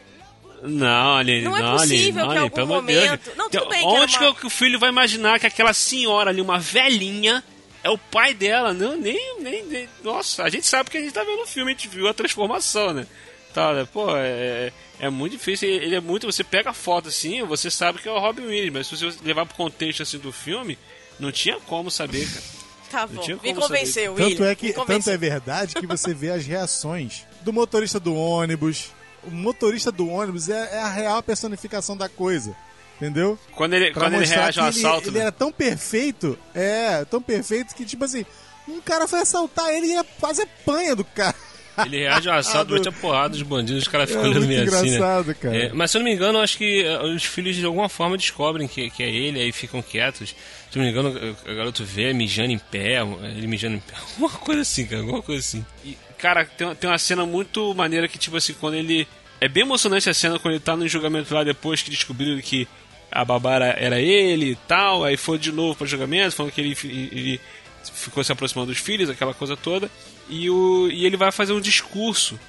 Não, Aline, Não não, é possível não, que em algum de Deus. momento- Não, tudo Então, bem que Onde uma- que o filho vai imaginar que aquela senhora ali, uma velhinha, é o pai dela? Não, nem, nem, nem- Nossa, a gente sabe que a gente tá vendo o filme, a gente viu a transformação, né? Tá, né? Pô, é, é muito difícil. Ele é muito. Você pega a foto assim, você sabe que é o Robin Williams, mas se você levar pro contexto assim do filme, não tinha como saber, cara. Tá bom, tinha me convenceu, Tanto William. é, que, tanto é verdade que você vê as reações do motorista do ônibus. O motorista do ônibus é, é a real personificação da coisa. Entendeu? Quando ele, Pra quando ele reage ao ele- assalto, Ele, né? era tão perfeito, é, tão perfeito que, tipo assim, um cara foi assaltar ele e ia fazer panha do cara. Ele reage ao assalto, mete a porrada dos bandidos, os caras É ficam olhando meio assim, né? cara. É, mas se eu não me engano, acho que eh, os filhos de alguma forma descobrem que, que é ele, aí ficam quietos. Se eu não me engano, o garoto vê mijando em pé, ele mijando em pé, alguma coisa assim, cara, alguma coisa assim. E, cara, tem, uma- tem uma cena muito maneira que, tipo assim, quando ele... É bem emocionante a cena quando ele tá no julgamento lá depois que descobriram que a babá era, era ele e tal, aí foi de novo pro julgamento, falando que ele, ele ficou se aproximando dos filhos, aquela coisa toda, e, o, e ele vai fazer um discurso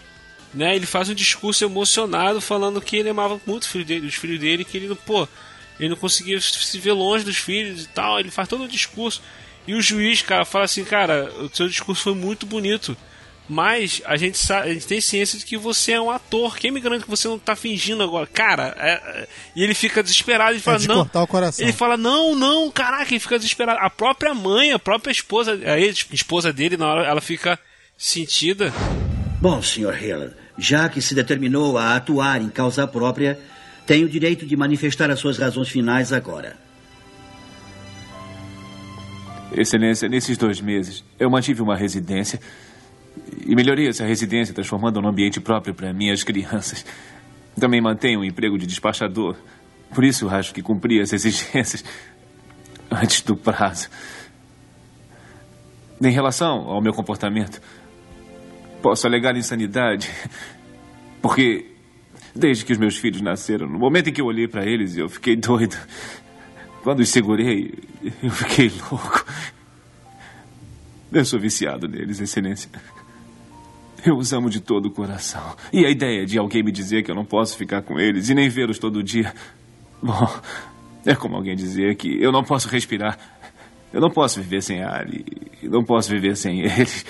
né? Ele faz um discurso emocionado falando que ele amava muito os filhos dele, os filhos dele, que ele não, pô, ele não conseguia se ver longe dos filhos e tal. Ele faz todo um discurso. E o juiz, cara, fala assim, cara, o seu discurso foi muito bonito. Mas a gente sabe, a gente tem ciência de que você é um ator. Quem me garante que você não tá fingindo agora? Cara, é- é- e ele fica desesperado. Ele fala, de não. cortar o coração. Ele fala, não, não, caraca, ele fica desesperado. A própria mãe, a própria esposa, a esposa dele, na hora, ela fica sentida. Bom, Sr. Hill, já que se determinou a atuar em causa própria, tem o direito de manifestar as suas razões finais agora. Excelência, nesses dois meses, eu mantive uma residência e melhorei essa residência, transformando num ambiente próprio para minhas crianças. Também mantenho um emprego de despachador. Por isso, acho que cumpri as exigências antes do prazo. Em relação ao meu comportamento, posso alegar insanidade, porque desde que os meus filhos nasceram, no momento em que eu olhei para eles, eu fiquei doido. Quando os segurei, eu fiquei louco. Eu sou viciado neles, Excelência. Eu os amo de todo o coração. E a ideia de alguém me dizer que eu não posso ficar com eles e nem vê-los todo dia. Bom, é como alguém dizer que eu não posso respirar. Eu não posso viver sem Ali. Eu não posso viver sem eles.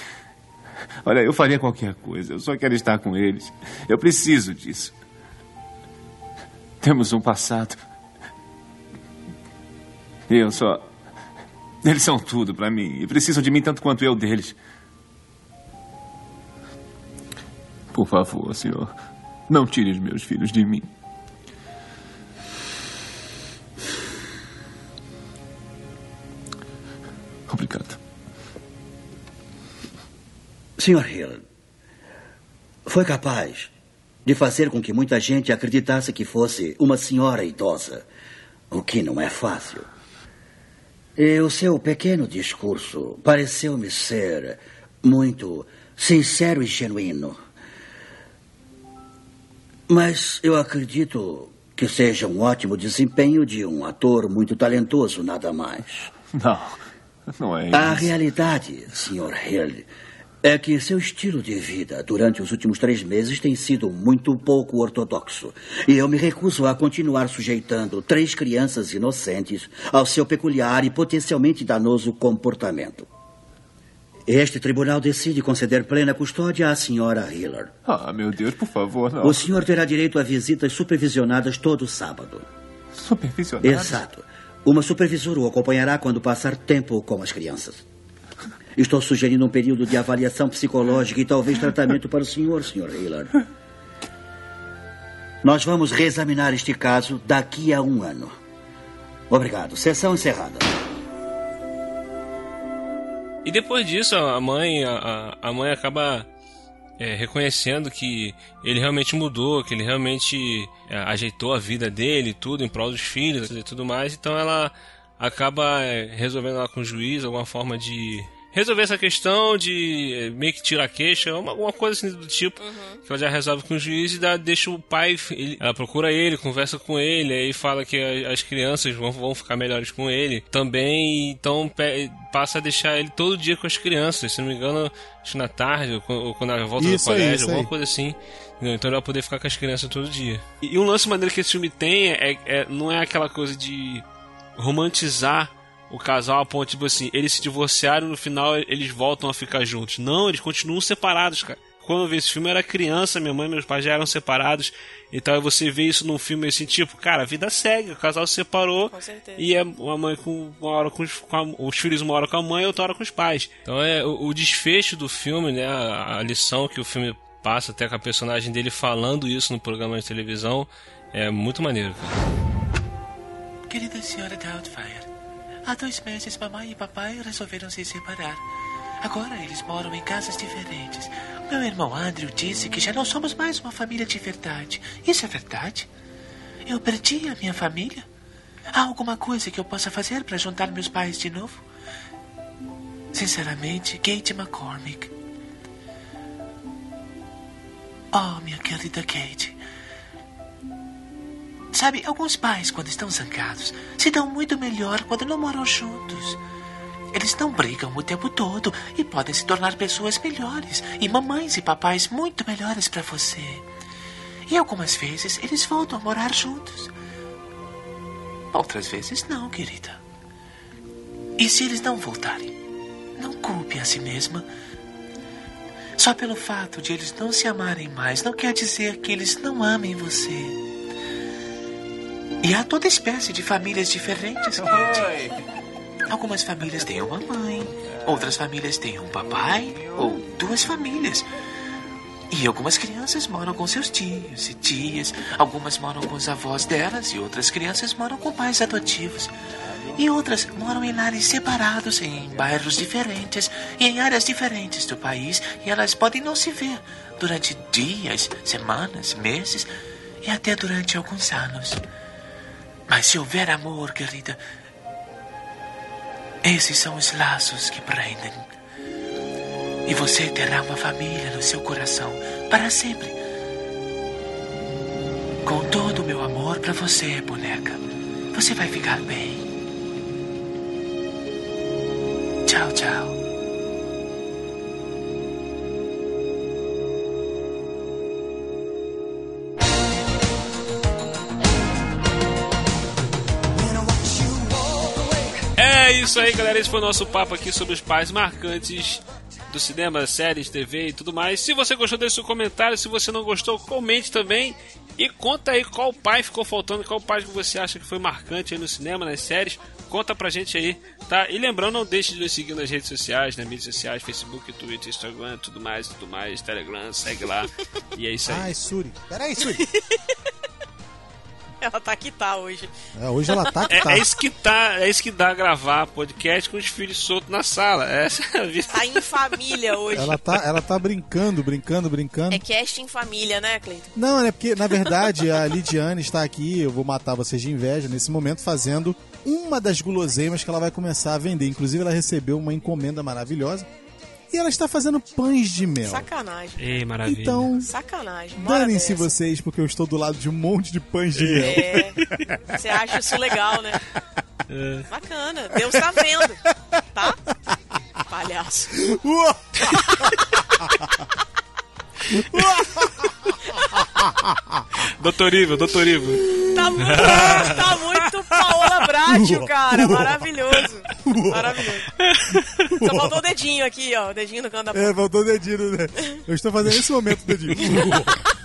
Olha, eu faria qualquer coisa. Eu só quero estar com eles. Eu preciso disso. Temos um passado. Eu só. Eles são tudo para mim e precisam de mim tanto quanto eu deles. Por favor, senhor, não tire os meus filhos de mim. Obrigado. Sr. Hill, foi capaz de fazer com que muita gente acreditasse que fosse uma senhora idosa, o que não é fácil. E o seu pequeno discurso pareceu-me ser muito sincero e genuíno. Mas eu acredito que seja um ótimo desempenho de um ator muito talentoso, nada mais. Não, não é isso. A realidade, Sr. Hill, é que seu estilo de vida durante os últimos três meses tem sido muito pouco ortodoxo. E eu me recuso a continuar sujeitando três crianças inocentes ao seu peculiar e potencialmente danoso comportamento. Este tribunal decide conceder plena custódia à senhora Hiller. Ah, meu Deus, por favor, não. O senhor terá direito a visitas supervisionadas todo sábado. Supervisionadas? Exato. Uma supervisora o acompanhará quando passar tempo com as crianças. Estou sugerindo um período de avaliação psicológica e talvez tratamento para o senhor, Sr. Hillard. Nós vamos reexaminar este caso daqui a um ano. Obrigado. Sessão encerrada. E depois disso, a mãe, a, a mãe acaba é, reconhecendo que ele realmente mudou, que ele realmente é, ajeitou a vida dele, tudo em prol dos filhos e tudo mais. Então ela acaba é, resolvendo lá com o juiz alguma forma de resolver essa questão de eh, meio que tirar a queixa, uma, alguma coisa assim do tipo, uhum. que ela já resolve com o juiz e dá, deixa o pai, ele, ela procura ele, conversa com ele, aí fala que as crianças vão, vão ficar melhores com ele também, então passa a deixar ele todo dia com as crianças, se não me engano, acho na tarde, ou quando ela volta isso do colégio, aí, alguma coisa assim. Então ele vai poder ficar com as crianças todo dia. E, e um lance maneiro que esse filme tem é, é, não é aquela coisa de romantizar o casal a ponto, tipo assim, eles se divorciaram no final eles voltam a ficar juntos. Não, eles continuam separados, cara. Quando eu vi esse filme eu era criança, minha mãe e meus pais já eram separados. Então você vê isso num filme assim, tipo, cara, a vida segue, o casal se separou e é uma mãe com uma hora com os, com a, os filhos uma hora com a mãe e outra hora com os pais. Então é o, o desfecho do filme, né, a, a lição que o filme passa até com a personagem dele falando isso no programa de televisão é muito maneiro, cara. Querida senhora Doubtfire, Há dois meses, mamãe e papai resolveram se separar. Agora eles moram em casas diferentes. Meu irmão Andrew disse que já não somos mais uma família de verdade. Isso é verdade? Eu perdi a minha família? Há alguma coisa que eu possa fazer para juntar meus pais de novo? Sinceramente, Kate McCormick. Oh, minha querida Kate. Sabe, alguns pais, quando estão zangados, se dão muito melhor quando não moram juntos. Eles não brigam o tempo todo e podem se tornar pessoas melhores e mamães e papais muito melhores para você. E algumas vezes eles voltam a morar juntos. Outras vezes não, querida. E se eles não voltarem, não culpe a si mesma. Só pelo fato de eles não se amarem mais não quer dizer que eles não amem você. E há toda espécie de famílias diferentes, Kate. Algumas famílias têm uma mãe, outras famílias têm um papai ou duas famílias. E algumas crianças moram com seus tios e tias, algumas moram com os avós delas e outras crianças moram com pais adotivos. E outras moram em lares separados, em bairros diferentes e em áreas diferentes do país, e elas podem não se ver durante dias, semanas, meses e até durante alguns anos. Mas se houver amor, querida, esses são os laços que prendem. E você terá uma família no seu coração para sempre. Com todo o meu amor para você, boneca. Você vai ficar bem. Tchau, tchau. É isso aí, galera. Esse foi o nosso papo aqui sobre os pais marcantes do cinema, séries, TV e tudo mais. Se você gostou, deixe seu comentário. Se você não gostou, comente também. E conta aí qual pai ficou faltando, qual pai que você acha que foi marcante aí no cinema, nas séries. Conta pra gente aí, tá? E lembrando, não deixe de nos seguir nas redes sociais, nas mídias sociais, Facebook, Twitter, Instagram, tudo mais, tudo mais, Telegram, segue lá. E é isso aí. Ai, Suri. Peraí, Suri. Ela tá que tá hoje. É, hoje ela tá que É, tá. é isso que tá, é isso que dá gravar podcast com os filhos soltos na sala. Essa é a vida. Tá em família hoje. Ela tá, ela tá brincando, brincando, brincando. É cast em família, né, Cleiton? Não, é porque, na verdade, a Lidiane está aqui, eu vou matar vocês de inveja, nesse momento fazendo uma das guloseimas que ela vai começar a vender. Inclusive, ela recebeu uma encomenda maravilhosa. E ela está fazendo pães de mel. Sacanagem. Ei, maravilha. Então, Sacanagem. Danem-se vocês, porque eu estou do lado de um monte de pães de mel. É. Você acha isso legal, né? É. Bacana. Deus tá vendo. Tá? Palhaço. Doutor Ivo, doutor Ivo. Tá muito, tá muito Paola Bracho, cara. Maravilhoso. Maravilhoso. Só faltou o dedinho aqui, ó. O dedinho no canto da boca. É, faltou o dedinho, né? Eu estou fazendo nesse momento o dedinho.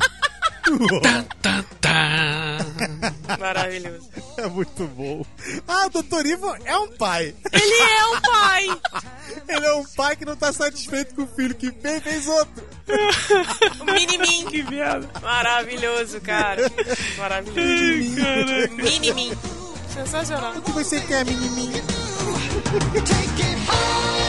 Maravilhoso. É muito bom. Ah, o Dr. Ivo é um pai. Ele é um pai. Ele é um pai que não tá satisfeito com o filho que fez, fez outro. O Minimin. Que viado. Maravilhoso, cara. Maravilhoso. Minimin. Sensacional. O que você quer, menininho? Take